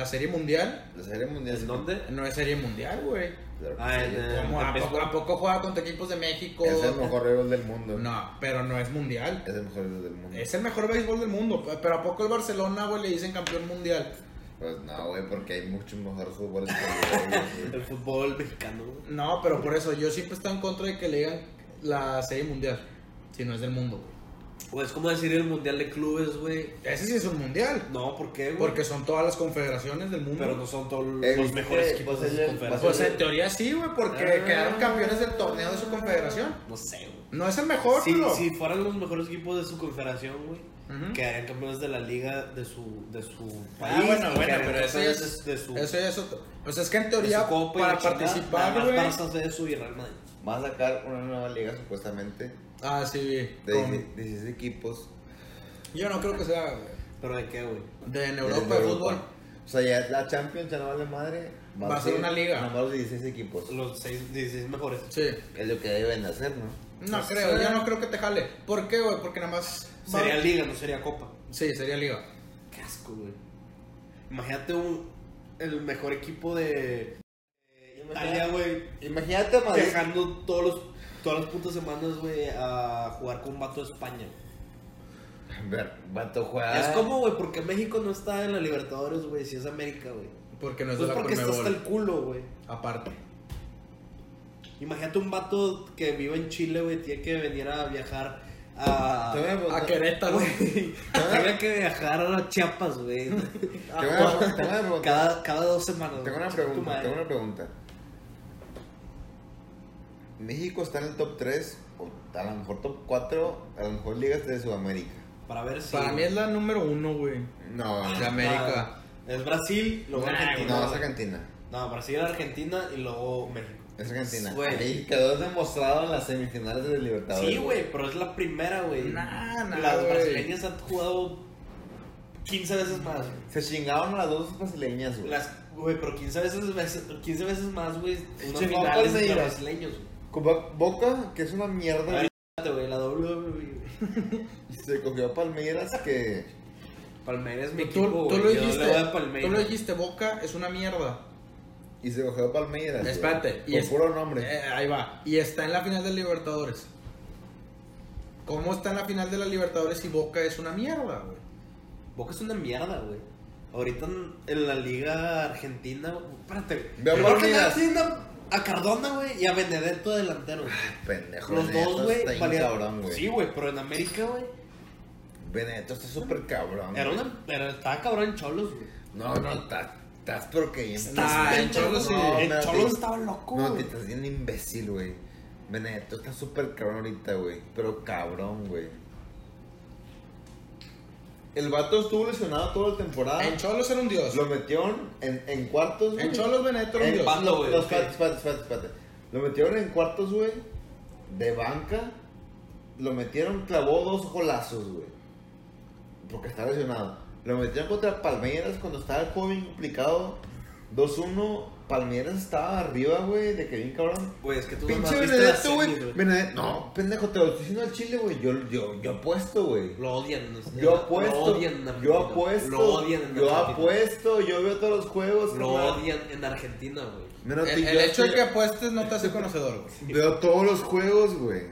La serie mundial La serie mundial. ¿En dónde? no es serie mundial, güey. Claro Ah, sí. eh, ¿A, poco, a poco juega contra equipos de México? Es el mejor béisbol del mundo. No, pero no es mundial. Es el mejor béisbol del mundo. Es el mejor béisbol del mundo. Pero ¿a poco el Barcelona, güey, le dicen campeón mundial? Pues no, güey, porque hay mucho mejor fútbol que el béisbol, El fútbol mexicano, güey. No, pero por eso yo siempre estoy en contra de que le digan la serie mundial. Si no es del mundo, güey. O es como decir el mundial de clubes, güey. Ese sí es un mundial. No, ¿por qué, güey? Porque son todas las confederaciones del mundo. Pero no son todos los mejores equipos Pues de el- su confederación. Pues en teoría sí, güey, porque Ah. quedaron campeones del torneo de su confederación. No sé, güey. No es el mejor, pero... si fueran los mejores equipos de su confederación, güey, Ujú. quedarían campeones de la liga de su, de su país. Ah, bueno, bueno, pero eso campeones es, de su, eso es otro. Pues es que en teoría, para participar, güey... más de eso y Real Madrid. Va a sacar una nueva liga supuestamente Ah, sí, de con- 16 equipos. Yo no creo que sea güey, ¿Pero de qué, güey? de en de- Europa de de fútbol. O sea, ya la Champions ya no vale madre. Va a ser una liga. Nada más los 16 equipos. Los seis, 16 mejores. Sí. Es lo que deben de hacer, ¿no? No Pues, creo, eh. yo no creo que te jale. ¿Por qué, güey? Porque nada más... va- Sería liga, no sería copa. Sí, sería liga. Qué asco, güey. Imagínate un, el mejor equipo de Italia, güey. Imagínate a Madrid. Viajando todos los, todas las putas semanas, güey, a jugar con un vato de España. Ver, vato juega. Es como, güey, porque México no está en la Libertadores, güey, si es América, güey. Porque no es Pues de la porque está hasta el culo, güey. Aparte. Imagínate un vato que vive en Chile, güey, tiene que venir a viajar a... Te voy a Querétaro. Güey, tiene que viajar a Chiapas, güey. Te voy a- te voy a preguntar. Cada, cada dos semanas. Tengo una pregunta, tengo una pregunta. México está en el top 3, o a lo mejor top 4, a lo mejor ligas de Sudamérica. Para ver si... Para mí es la número uno, güey. No, De América. Es Brasil, luego Nah, Argentina. no, es Argentina. No, Brasil, Argentina y luego México. Es Argentina. Güey. Ahí quedó demostrado en las semifinales de Libertadores. Sí, güey, pero es la primera, güey. Nah, nah, Las brasileñas han jugado 15 veces más. Se chingaron a las dos brasileñas, güey. Las, güey, pero 15 veces, veces- 15 veces más, güey. Che, finales Palmeiras. entre brasileños, güey. Con Bo- Boca, que es una mierda, güey, la WWE. se cogió a Palmeiras que... Palmeiras es mi Tú, equipo, tú güey. lo Yo dijiste. le voy a Tú Palmeiras. lo dijiste, Boca es una mierda. Y se cogió a Palmeiras. güey. Espérate. Por es- puro nombre. Eh, ahí va. Y está en la final de Libertadores. ¿Cómo está en la final de la Libertadores si Boca es una mierda, güey? Boca es una mierda, güey. Ahorita en, en la liga argentina, espérate. Ve a Primero que Palmeiras. nada tienen a, Cardona, güey, y a Benedetto delantero. güey. Pendejo. Los Benedetto dos, güey, valían- cabrón, güey. Sí, güey, pero en América, güey, Benedetto está súper cabrón. era güey. una, era, estaba cabrón en Cholos, güey. No, no, estás, estás pero que. Nah, en Cholos no, en no, Cholos estaba loco, No, te güey. estás bien imbécil, güey. Benedetto está súper cabrón ahorita, güey. Pero cabrón, güey. El vato estuvo lesionado toda la temporada. En Cholos era un dios. Lo metieron en, en cuartos, güey. En Cholos Benedetto era un En dios. Bando, güey, No, espérate, espérate, espérate, espérate. Lo metieron en cuartos, güey. De banca. Lo metieron, clavó dos golazos, güey. Porque estaba lesionado. Lo metieron contra Palmeiras cuando estaba el juego bien complicado. 2-1. Palmeiras estaba arriba, güey. De que bien cabrón. Güey, es que tú Pinche la Benedetto, güey. Benedetto. No, pendejo, te lo estoy diciendo al chile, güey. Yo, yo, yo apuesto, güey. Lo odian. ¿no? Yo Lo apuesto, odian en Argentina. yo apuesto, Lo odian en yo Argentina. apuesto, yo veo todos los juegos. Lo odian en Argentina, güey. El, yo hecho de que apuestes no te hace conocedor, güey. Veo todos los juegos, güey.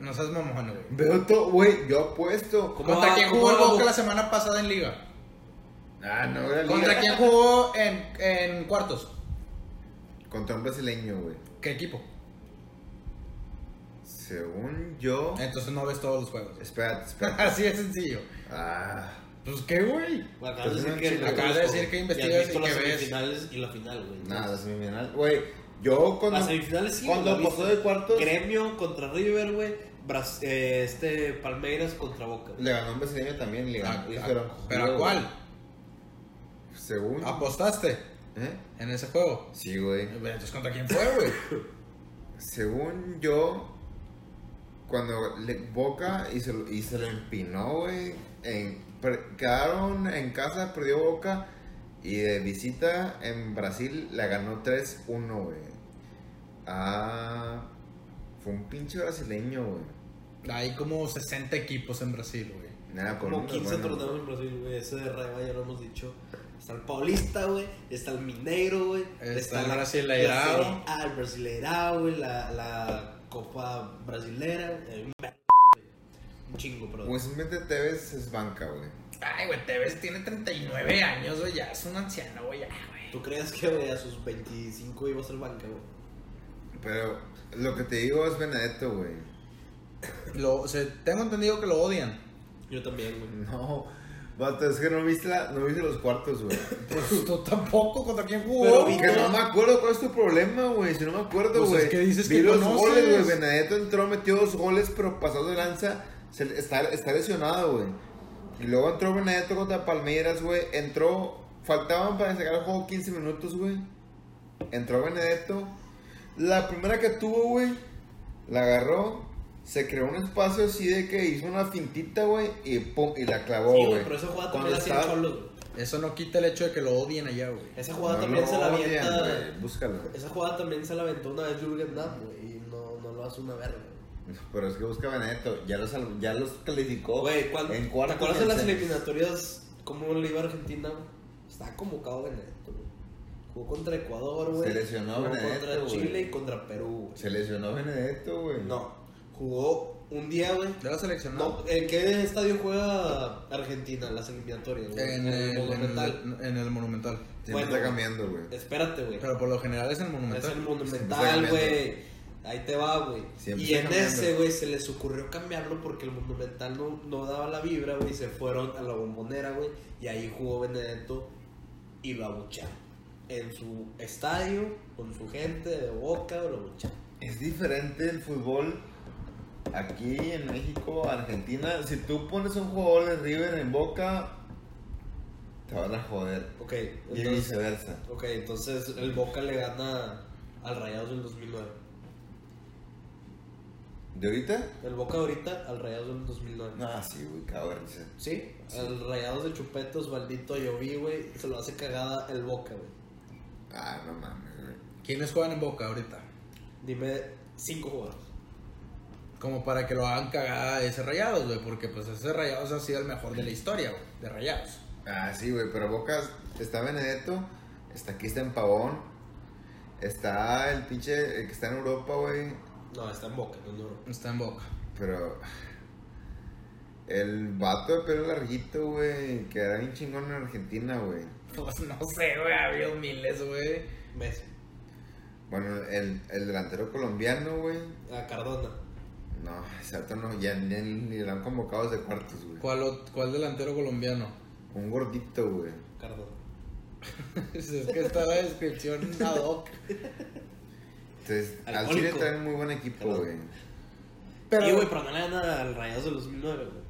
No seas mamón, güey. Veo todo, güey, yo apuesto. ¿Cómo ¿Contra quién jugó el Boca la semana pasada en Liga? Ah, no, era liga. ¿Contra quién jugó en, en cuartos? Contra un brasileño, güey. ¿Qué equipo? Según yo... Entonces no ves todos los juegos. Espérate, espérate. Así de sencillo. Ah, Pues qué, güey. Acabas de Pues decir no, que acabas de decir que y has investigas y las que ves. semifinales y la final, güey. nada, semifinal. Güey, yo cuando... Las semifinales sí. Cuando güey, ¿la pasó de cuartos... Gremio contra River, güey. Bras- eh, este Palmeiras contra Boca. Le ganó un brasileño también, le ¿A- ganó. y a- fueron- ¿Pero a güey. cuál? Según... ¿Apostaste ¿Eh? en ese juego? Sí, güey. Entonces, ¿contra quién fue, güey? Según yo, cuando le Boca y se, lo- y se lo empinó, güey. en- per- Quedaron en casa, perdió Boca. Y de visita en Brasil la ganó 3-1, güey. Ah. Fue un pinche brasileño, güey. Hay como 60 equipos en Brasil, güey. Nada, Como uno, 15 bueno. torneos en Brasil, güey. Ese de Reba ya lo hemos dicho. Está el Paulista, güey. Está el Mineiro, güey. Está el Brasileirao. la Serie A, el Brasileirao, güey. La, la Copa Brasilera. güey. Un chingo, pero. Pues simplemente Tevez es banca, güey. Ay, güey, Tevez tiene 39 años, güey, ya es un anciano, güey, ya, güey. ¿Tú crees que, güey, a sus 25 iba a ser banca, güey? Pero lo que te digo es Benedetto, güey. Lo, o sea, tengo entendido que lo odian. Yo también, güey. No, vato, es que no viste, la, no viste los cuartos, güey. Pues tú tampoco, ¿contra quién jugó? Pero Que no me acuerdo cuál es tu problema, güey. Si no me acuerdo, Pues güey. es que dices Vi que los conoces. goles, güey. Benedetto entró, metió dos goles, pero pasado de lanza. se- está, está lesionado, güey. Y luego entró Benedetto contra Palmeiras, güey. Entró. Faltaban para sacar el juego 15 minutos, güey. Entró Benedetto. La primera que tuvo, güey. La agarró. Se creó un espacio así de que hizo una fintita, güey. Y pum, y la clavó, Sí, güey. pero esa jugada Cuando también la hacía Cholos, güey. Eso no quita el hecho de que lo odien allá, güey. Esa jugada No también lo se la odian, avienta. güey. Búscalo. Esa jugada también se la aventó una vez Jürgen Damm, güey. Y no, no lo hace una verga. güey. Pero es que busca Benedetto, ya los, al- ya los calificó Güey, ¿cuándo- en ¿te cuartos. acuerdas de las eliminatorias? ¿Cómo le iba a Argentina? güey? Estaba convocado Benedetto, güey. Jugó contra Ecuador, güey. Se lesionó Jugó Benedetto, contra güey. Chile y contra Perú, güey. Se lesionó Benedetto, güey. No, jugó un día, güey. ¿De la seleccionado? No, ¿En qué estadio juega Argentina las eliminatorias? güey? En, el, en, el, Monumental. en el Monumental. Bueno, está cambiando, güey. Espérate, güey. Pero por lo general es el Es Monumental. el Siempre Monumental, güey. Ahí te va, güey. Siempre Y en cambiando. ese, güey, se les ocurrió cambiarlo porque el Monumental no, no daba la vibra, güey. y Se fueron a la bombonera, güey. Y ahí jugó Benedetto y lo abucharon. En su estadio, con su gente de boca, lo abucharon. Es diferente el fútbol aquí en México, Argentina. Si tú pones un jugador de River en Boca, te van a joder. Ok, Y entonces, viceversa. ok, entonces el Boca le gana al Rayados del 2009. ¿De ahorita? El Boca ahorita al Rayados del 2009. No, sí, güey, cabrón. sí. Sí, al Rayados de Chupetos, maldito Lloví, güey. Se lo hace cagada el Boca, güey. Ah, no mames, güey. ¿Quiénes juegan en Boca ahorita? Dime cinco jugadores. Como para que lo hagan cagada ese Rayados, güey. Porque pues ese Rayados ha sido el mejor de la historia, güey. De Rayados. Ah, sí, güey, pero Boca está Benedetto, está aquí está en Pavón, está el pinche el que está en Europa, güey, No, está en Boca, no en Europa. Está en Boca. pero el vato de pelo larguito, güey, que era bien chingón en Argentina, güey. Pues no sé, güey. Ha habido miles, güey. Messi. Bueno, el, el delantero colombiano, güey. A Cardona. No, exacto, no, ya ni, ni lo han convocado desde cuartos, güey. ¿Cuál, ¿Cuál delantero colombiano? Un gordito, güey. Cardona. es que está la descripción ad hoc. Entonces, al. Chile traen muy buen equipo, güey. Pero, y, güey, pero no le gana al Rayados del 2009, güey.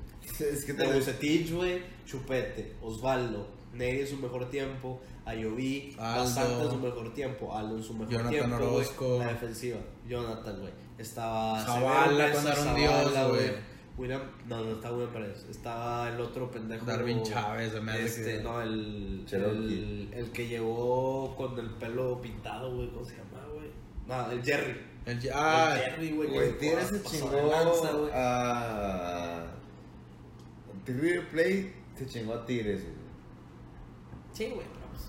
Es que De te Bucetich, güey, Chupete, Osvaldo, Neri en su mejor tiempo, Ayoví. Basanta en su mejor tiempo, Aldo en su mejor Jonathan tiempo. Orozco. La defensiva, Jonathan, güey. Estaba Zavala, cuando era un dios, güey. William, no, no está William Pérez. Estaba el otro pendejo. Darwin Chávez, hace Este, que- no, el, el. El que llegó con el pelo pintado, güey. ¿Cómo se llama, güey? No, el Jerry. El, ah, el Jerry, güey. Güey, que Tigres se pasó de chingó lanza, güey. a. River Plate se chingó a Tigres, güey. Sí, güey, pero pues.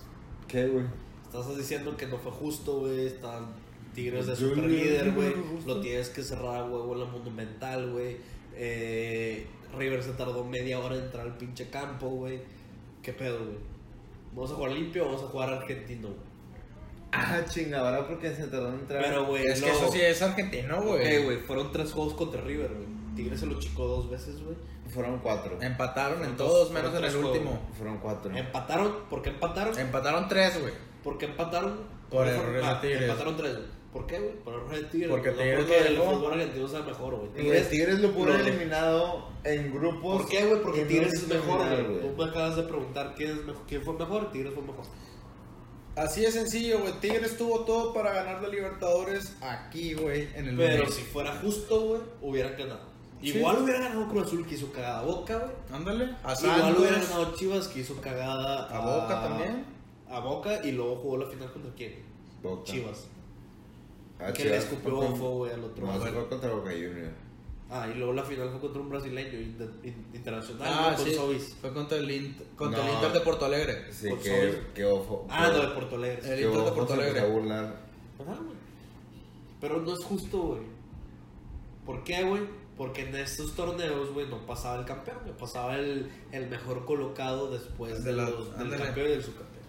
¿Qué, güey? Estás diciendo que no fue justo, güey. Están Tigres de Yo super líder, güey. Lo tienes que cerrar a huevo en la Monumental, güey. Eh, River se tardó media hora en entrar al pinche campo, güey. ¿Qué pedo, güey? ¿Vamos a jugar limpio o vamos a jugar argentino, güey? Ah, chingadora porque se tardó en entrar. Pero, güey, es que eso sí es argentino, güey. Ok, güey, fueron tres juegos contra River, güey. Tigres se lo chicó dos veces, güey. Fueron cuatro. Empataron en todos dos- menos en el último. Fueron cuatro. Empataron, ¿por qué empataron? Empataron tres, güey. ¿Por qué empataron? Por fueron- de Tigres. Empataron tres, güey. ¿Por qué, güey? Por errores de Tigres. Porque no Tigres porque el fútbol argentino sea mejor, güey. Tigres, Tigres lo pudo eliminado en grupos. ¿Por qué, güey? Porque Tigres es mejor, güey. Tú me acabas de preguntar quién, es mejor, quién fue mejor. Tigres fue mejor. Así de sencillo, güey. Tigres tuvo todo para ganar la Libertadores aquí, güey, en el Pero si fuera justo, güey, hubieran ganado. Sí. Igual hubiera ganado Cruz Azul que hizo cagada a Boca, güey. Ándale. A Igual hubiera ganado Chivas que hizo cagada A Boca también. A Boca y luego jugó la final contra quién? Boca. Chivas. Ah, que le escupió fue, güey, al otro. No, fue contra Boca Junior. Ah, y luego la final fue contra un brasileño inter- in- internacional, Ah, con sí. Sobis. Fue contra el, Int- contra el. Inter de Porto Alegre. Sí, que, que ojo. Ah, no, de Porto Alegre. El Inter de Porto Alegre. burlar. Ajá, güey. Pero no es justo, güey. ¿Por qué, güey? Porque en estos torneos, güey, no pasaba el campeón, güey. Pasaba el, el mejor colocado después De de la- los- del campeón y del subcampeón.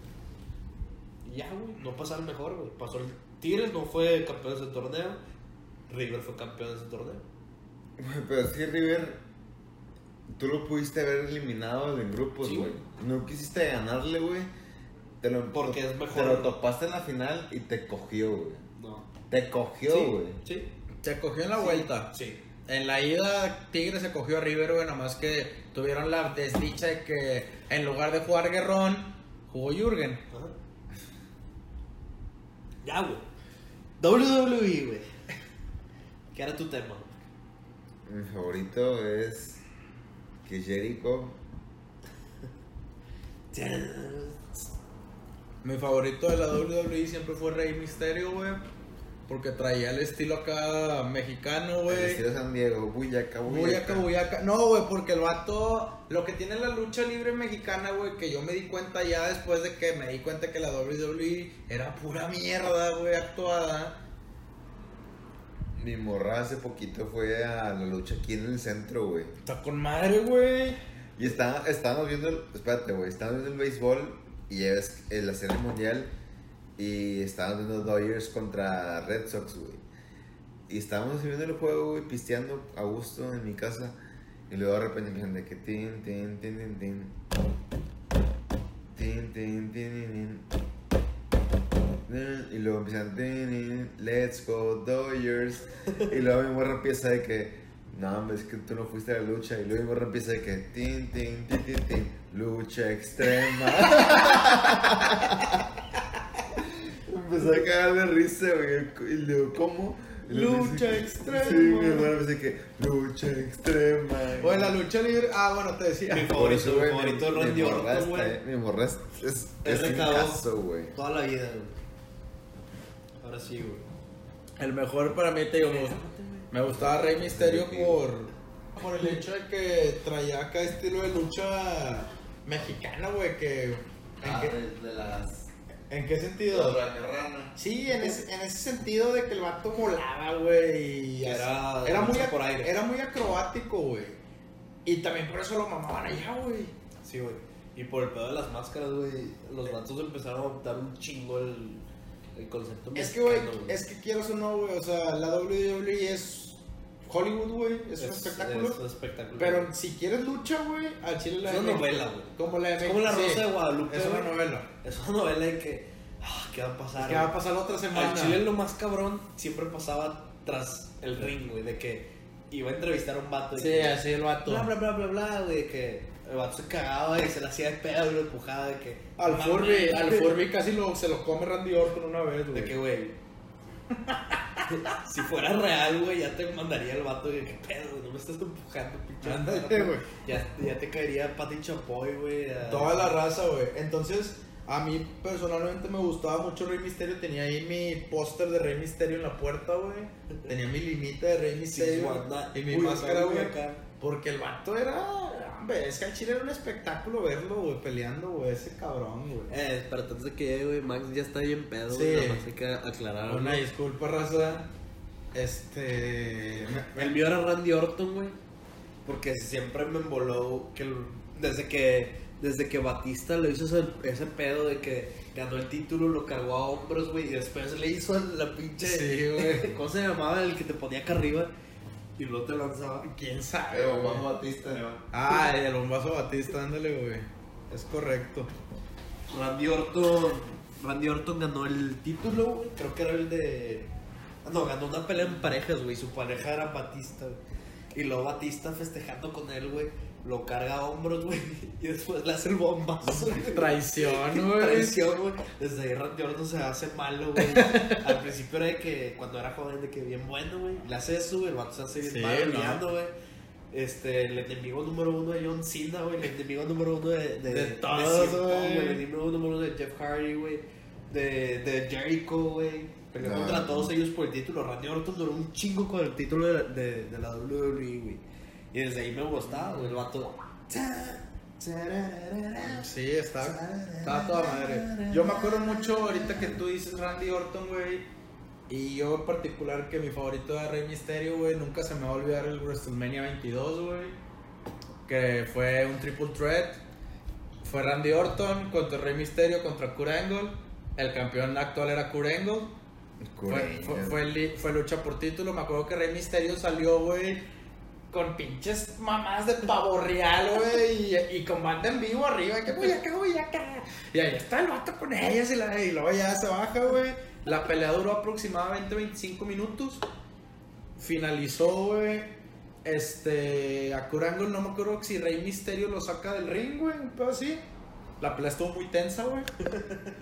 Y ya, güey, no pasaba el mejor, güey. Pasó el Tigres, no fue campeón de ese torneo. River fue campeón de ese torneo. Pero es que River, tú lo pudiste haber eliminado en grupos, güey. No quisiste ganarle, güey. Te lo, Porque es mejor. Te lo topaste en la final y te cogió, güey. No. Te cogió, Sí, güey. Sí. Se cogió en la vuelta. Sí. En la ida, Tigre se cogió a River, güey, nomás que tuvieron la desdicha de que en lugar de jugar Guerrón, jugó Jürgen. Ajá. Ya, güey. WWE, güey. ¿Qué era tu tema? Mi favorito es que Jericho. Mi favorito de la WWE siempre fue Rey Misterio, güey. Porque traía el estilo acá mexicano, El güey. estilo San Diego, Buyaca, Buyaca, buyaca. No, güey, porque el vato, lo que tiene la lucha libre mexicana, güey, que yo me di cuenta ya después de que me di cuenta que la WWE era pura mierda, güey, actuada. Mi morra hace poquito fue a la lucha aquí en el centro, güey. Está con madre, güey. Y está, estábamos viendo, el, espérate, güey, estábamos viendo el béisbol y en la serie mundial y estábamos viendo Dodgers contra Red Sox, güey. Y estábamos viendo el juego, güey, pisteando a gusto en mi casa. Y luego de repente empiezan de que tin, tin, tin, tin, tin. Tin, tin, tin, tin, tin. Y luego empiezan, tin, tin, let's go Dodgers. Y luego mi morra empieza de que, no, es que tú no fuiste a la lucha. Y luego mi morra empieza de que, tin, tin, tin, tin, tin, lucha extrema. Empezó a cagar de risa, güey. Y luego, ¿cómo? Y luego Lucha dice que- extrema. Sí, mi hermano empieza que, lucha extrema. Güey, la lucha libre. Ah, bueno, te decía. Mi Por favorito, eso, mi favorito Randy mi morra Orton, güey. Mi morra es, es, Es un caso, güey. Toda la vida, güey. Ahora sí, güey. El mejor para mí, te digo, me, me gustaba Rey Misterio por, por el hecho de que traía acá estilo de lucha mexicana, güey, que... ¿en, Ah, qué, de, de las. ¿En qué sentido? rana. Sí, en ese, en ese sentido de que el vato volaba, güey. y Era muy, lucha ac- por aire. era muy acrobático, güey. Y también por eso lo mamaban allá, güey. Sí, güey. Y por el pedo de las máscaras, güey, los vatos empezaron a adoptar un chingo el, el concepto Es que, güey, es que quieras o no, güey, o sea, la WWE es Hollywood, güey, es, un espectáculo. Es un espectáculo. Pero si quieres lucha, güey, al chile la Es una novela, güey. Como la de es como la Rosa sí, de Guadalupe. Es una güey. novela. Es una novela de que. ah, ¿Qué va a pasar? ¿Qué va a pasar la otra semana? Al chile lo más cabrón siempre pasaba tras el ring, güey, de que iba a entrevistar a un vato. Sí, que, así el vato. Bla, bla, bla, bla, bla, güey, que el vato se cagaba y se le hacía de pedo y lo empujaba de que. Al "Mamá, Furby, güey". al Furby casi lo, se lo come Randy Orton una vez, güey. De que, güey. Si fuera real, güey, ya te mandaría el vato de que pedo, no me estás empujando, pinche. Ándale, vato". güey. Ya, ya te caería Pati Chapoy, güey. a- Toda la raza, güey. Entonces, a mí personalmente me gustaba mucho Rey Misterio. Tenía ahí mi póster de Rey Misterio en la puerta, güey. Tenía mi limita de Rey Misterio. Y mi Uy, máscara, güey. Porque el vato era. Hombre, es que al chile era un espectáculo verlo, güey, peleando, güey. Ese cabrón, güey. Eh, antes de que llegue, güey, Max ya está bien pedo, Sí. güey. Nada más hay que aclarar. Una disculpa, raza. Este. El mío era Randy Orton, güey. Porque siempre me emboló que el- desde que desde que Batista le hizo ese, ese pedo de que ganó el título, lo cargó a hombros, güey, y después le hizo la pinche Sí, güey. ¿Cómo se llamaba el que te ponía acá arriba y luego te lanzaba? ¿Quién sabe? Güey? Juan Batista. Ah, el bombazo Batista, ándale, güey. Es correcto. Randy Orton Randy Orton ganó el título, güey. Creo que era el de ah, no, ganó una pelea en parejas, güey. Su pareja era Batista, güey. Y luego Batista festejando con él, güey. Lo carga a hombros, güey. Y después le hace el bombazo. Traición, güey. Traición, güey. Desde ahí Randy Orton se hace malo, güey. Al principio era de que cuando era joven, de que bien bueno, güey. Le hace eso, güey. El vato se hace bien Sí, malo, no. güey. Este, el enemigo número uno de John Cena, güey. El enemigo número uno de, de, De todos, güey. El enemigo número uno de Jeff Hardy, güey. de, de Jericho, güey. Peleó No, contra no. todos ellos por el título. Randy Orton duró un chingo con el título de la, de, de la WWE, güey. Y desde ahí me gustaba, güey. El vato. Sí, está, está toda madre. Yo me acuerdo mucho ahorita que tú dices Randy Orton, güey. Y yo en particular que mi favorito era Rey Misterio, güey. Nunca se me va a olvidar el WrestleMania 22, güey. Que fue un triple threat. Fue Randy Orton contra Rey Misterio contra Kurt Angle. El campeón actual era Kurt Angle. Fue, fue, fue li- fue lucha por título. Me acuerdo que Rey Misterio salió, güey, con pinches mamás de pavo real, güey, y, y con banda en vivo arriba. Que voy acá, voy acá. Y ahí está el vato con ellas y, la, y luego ya se baja, güey. La pelea duró aproximadamente 25 minutos. Finalizó, güey. Este. A Kurt Angle, no me acuerdo si Rey Misterio lo saca del ring, güey. Un pedo así. La pelea estuvo muy tensa, güey.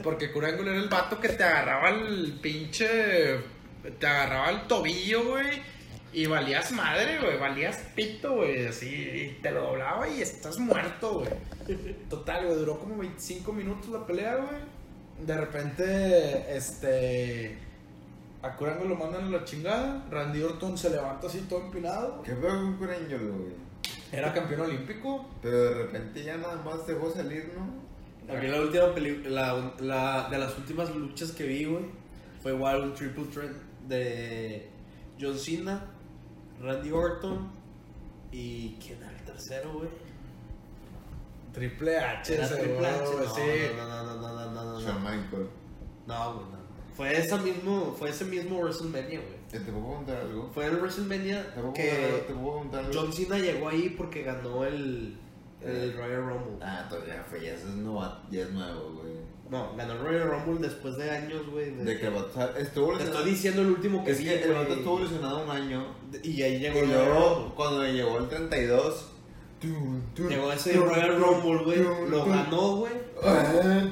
Porque Kurt Angle era el vato que te agarraba el pinche. Te agarraba el tobillo, güey. Y valías madre, güey. Valías pito, güey. Así. Y te lo doblaba y estás muerto, güey. Total, güey. Duró como 25 minutos la pelea, güey. De repente, este. A Kurt Angle lo mandan a la chingada. Randy Orton se levanta así todo empinado. ¿Qué pedo con Kurt Angle, güey? Era campeón olímpico. Pero de repente ya nada más dejó salir, ¿no? A mí la última película, la, la, de las últimas luchas que vi, güey, fue igual un triple threat de John Cena, Randy Orton y ¿quién era el tercero, güey? Triple H, Era Triple H, güey, no, sí. no, no, no, no, no, no, no, Shawn no, Michael. no, güey, no. Fue ese mismo, fue ese mismo WrestleMania, güey. ¿Te te puedo contar algo? Fue el WrestleMania ¿Te puedo, que contar- te puedo contar algo? John Cena llegó ahí porque ganó el, el Royal Rumble. Ah, todavía fue, ya, es nuevo, ya es nuevo, güey. No, ganó el Royal Rumble después de años, güey. De que el vato o sea, estuvo Te estoy diciendo el último que Es que el güey. estuvo lesionado un año. Y ahí llegó Y el luego, cuando llegó el 32, Llegó ese Royal Rumble, güey. Lo ganó, güey.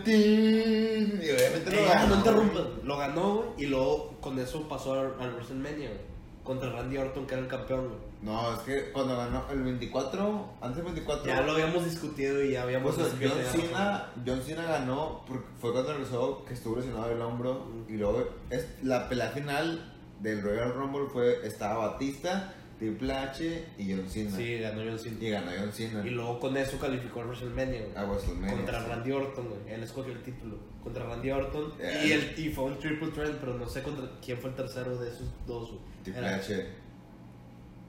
Y obviamente lo ganó. no interrumpas. Lo ganó, güey. Y luego con eso pasó al, al WrestleMania, güey. Contra Randy Orton, que era el campeón, güey. No, es que cuando ganó el 24, antes del 24. Ya lo habíamos discutido y ya habíamos Pues, que John, Cena, John Cena ganó porque fue cuando regresó que estuvo lesionado el hombro y luego es, la pelea final del Royal Rumble fue estaba Batista, Triple H y John Cena. Sí, ganó John Cena. y ganó John Cena Y luego con eso calificó al WrestleMania, a WrestleMania. Contra sí. Randy Orton, güey. Él escogió el título. Contra Randy Orton. Yeah. Y, el, y fue un triple threat, pero no sé contra quién fue el tercero de esos dos, güey. Triple H.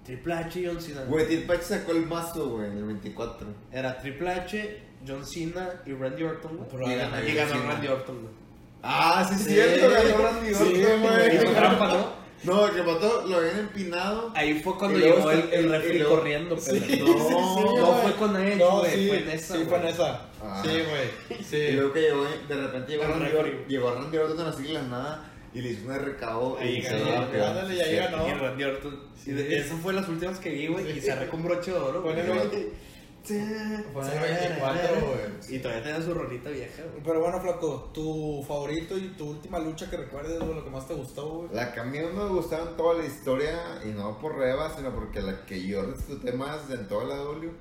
Triple H y John Cena. Güey, Triple H sacó el mazo, güey, en el 24. Era Triple H, John Cena y Randy Orton, güey. Y ganó y. Randy Orton, güey. Ah, sí, es Sí, cierto, ganó Randy Orton, güey. Hizo güey. trampa, ¿no? No, que mató, lo habían empinado. Ahí fue cuando Y llegó el, el y refri luego- corriendo, Sí, pero sí, no, sí, no fue con él, No, güey, sí, fue en esa, sí, fue en güey. esa. Ah. Sí, güey. Y Sí. luego que llegó, de repente llegó Randy, llegó Randy Orton así de la nada y le hizo un recabo Ahí y y ganó. Y Randy Orton. Sí. Y de- esas fue las últimas que vi, güey, y cerré con broche de oro. Fue en el güey. 20 Fue en el 24, güey. Y todavía tenía su rolita vieja, güey. Pero bueno, Flaco, tu favorito y tu última lucha que recuerdes, güey, lo que más te gustó, güey. La que a mí no me gustaba en toda la historia, y no por Reba, sino porque la que yo disfruté más en toda la W,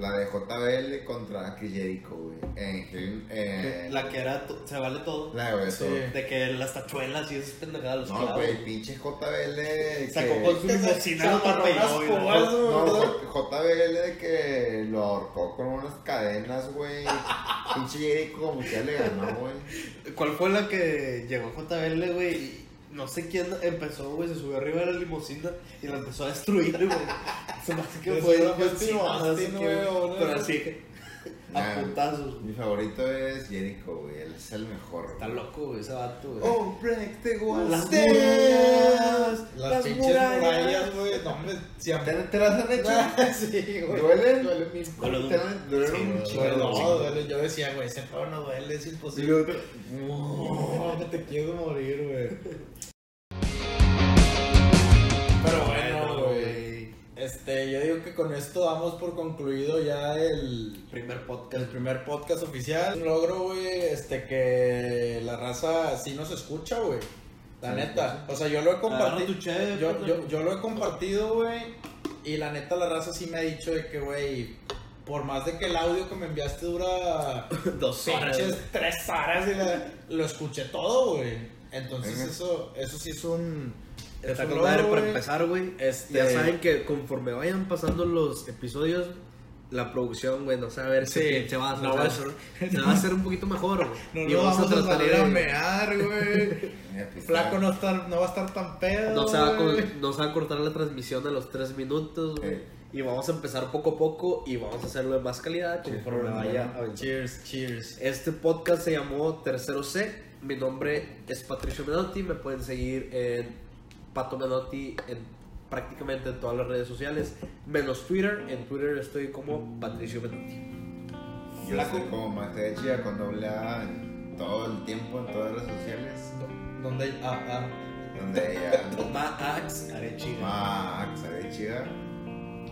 la de JBL contra Chris Jericho, güey. En, en- La que era, se vale todo. La de Sí. eso. De que las tachuelas y esas pendejadas los No, güey, pinche JBL. Sacó que- con su que se- limosina, se lo amarró atropelló, unas güey. púas, güey. No, JBL de que lo ahorcó con unas cadenas, güey. Pinche Jericho como que ya le ganó, güey. ¿Cuál fue la que llegó JBL, güey? No sé quién empezó, güey, se subió arriba de la limusina y la empezó a destruir, güey. Se me hace que fue o no Pero así que a Nah, puntazos. Mi favorito es Jericho, güey. Él es el mejor. Está loco, güey, ese vato, güey. Oh, break the walls Las murallas, Las, pinches murallas, güey. No, hombre, ¿Te, siempre. te las han hecho? sí, güey. ¿Duelen? Duele mil. ¿Te duelen Sí, un duele. chingo? Duele, no, duele. Yo decía, güey, ese pedo no duele, es imposible. luego te- No, que te quiero morir, güey. Pero bueno, güey. Este, yo digo que con esto damos por concluido ya el, Primer podcast. el primer podcast oficial. Un logro, güey, este, que la raza sí nos escucha, güey. La Sí, neta. O sea, yo lo he compartido. Yo, puto. yo, yo lo he compartido, güey. Y la neta, la raza sí me ha dicho de que, güey, por más de que el audio que me enviaste dura Dos horas. tres horas y la- lo escuché todo, güey. Entonces Ajá. eso, eso sí es un... es Está con madre para empezar, güey. Este- Ya saben que conforme vayan pasando los episodios, la producción, güey, no se va a ver Sí, qué pinche va a no hacer. va a se va a hacer un poquito mejor, güey. No Y nos vamos, a, tratar salir de- a mear, güey. Flaco no, estar, no va a estar tan pedo. No se, va con- no se va a cortar la transmisión a los tres minutos, güey. Eh. Y vamos a empezar poco a poco y vamos a hacerlo de más calidad Sí, conforme bueno, vaya bueno. Cheers, cheers. Este podcast se llamó Tercero C. Mi nombre es Patricio Menotti. Me pueden seguir en Pato Menotti en prácticamente en todas las redes sociales, menos Twitter. En Twitter estoy como Patricio Menotti. Yo Flaco. soy como Master de Chía con doble A en todo el tiempo, en todas las redes sociales. ¿Dónde hay? Ah, ah. Donde ella. Max Arechiga. Max de Chía.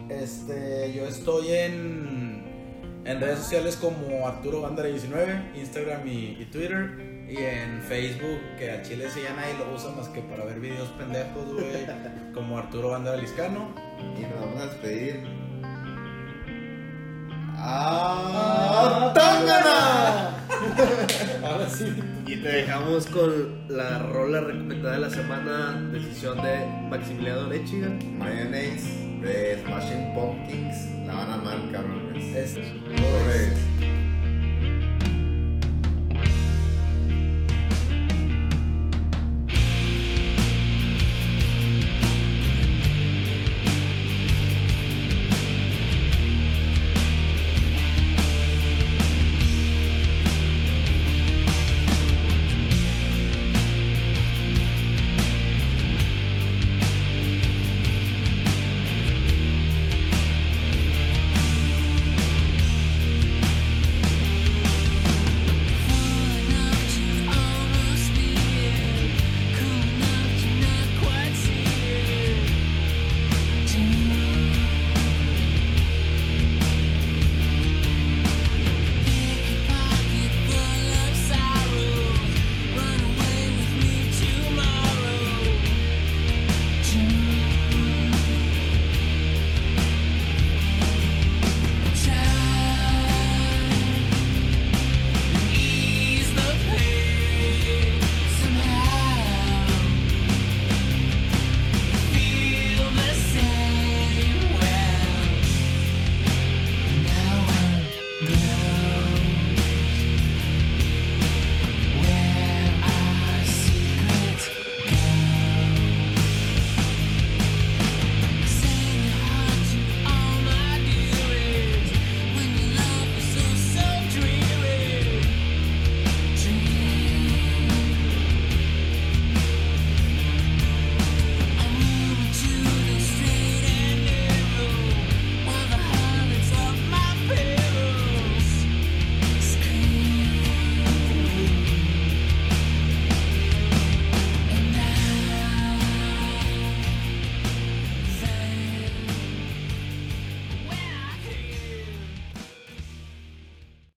Este, yo estoy en, en redes sociales como Arturo Bandera 19, Instagram y, y Twitter. Y en Facebook, que a Chile sí ya nadie lo usa más que para ver videos pendejos, güey. como Arturo Bandera Liscano. Y nos vamos a despedir. ¡Ah! ¡Tangana! Ahora sí. Y te dejamos con la rola recomendada de la semana, decisión de Maximiliano Arechiga. Mayonnaise de Smashing Pumpkins. La van a amar, cabrones. Es,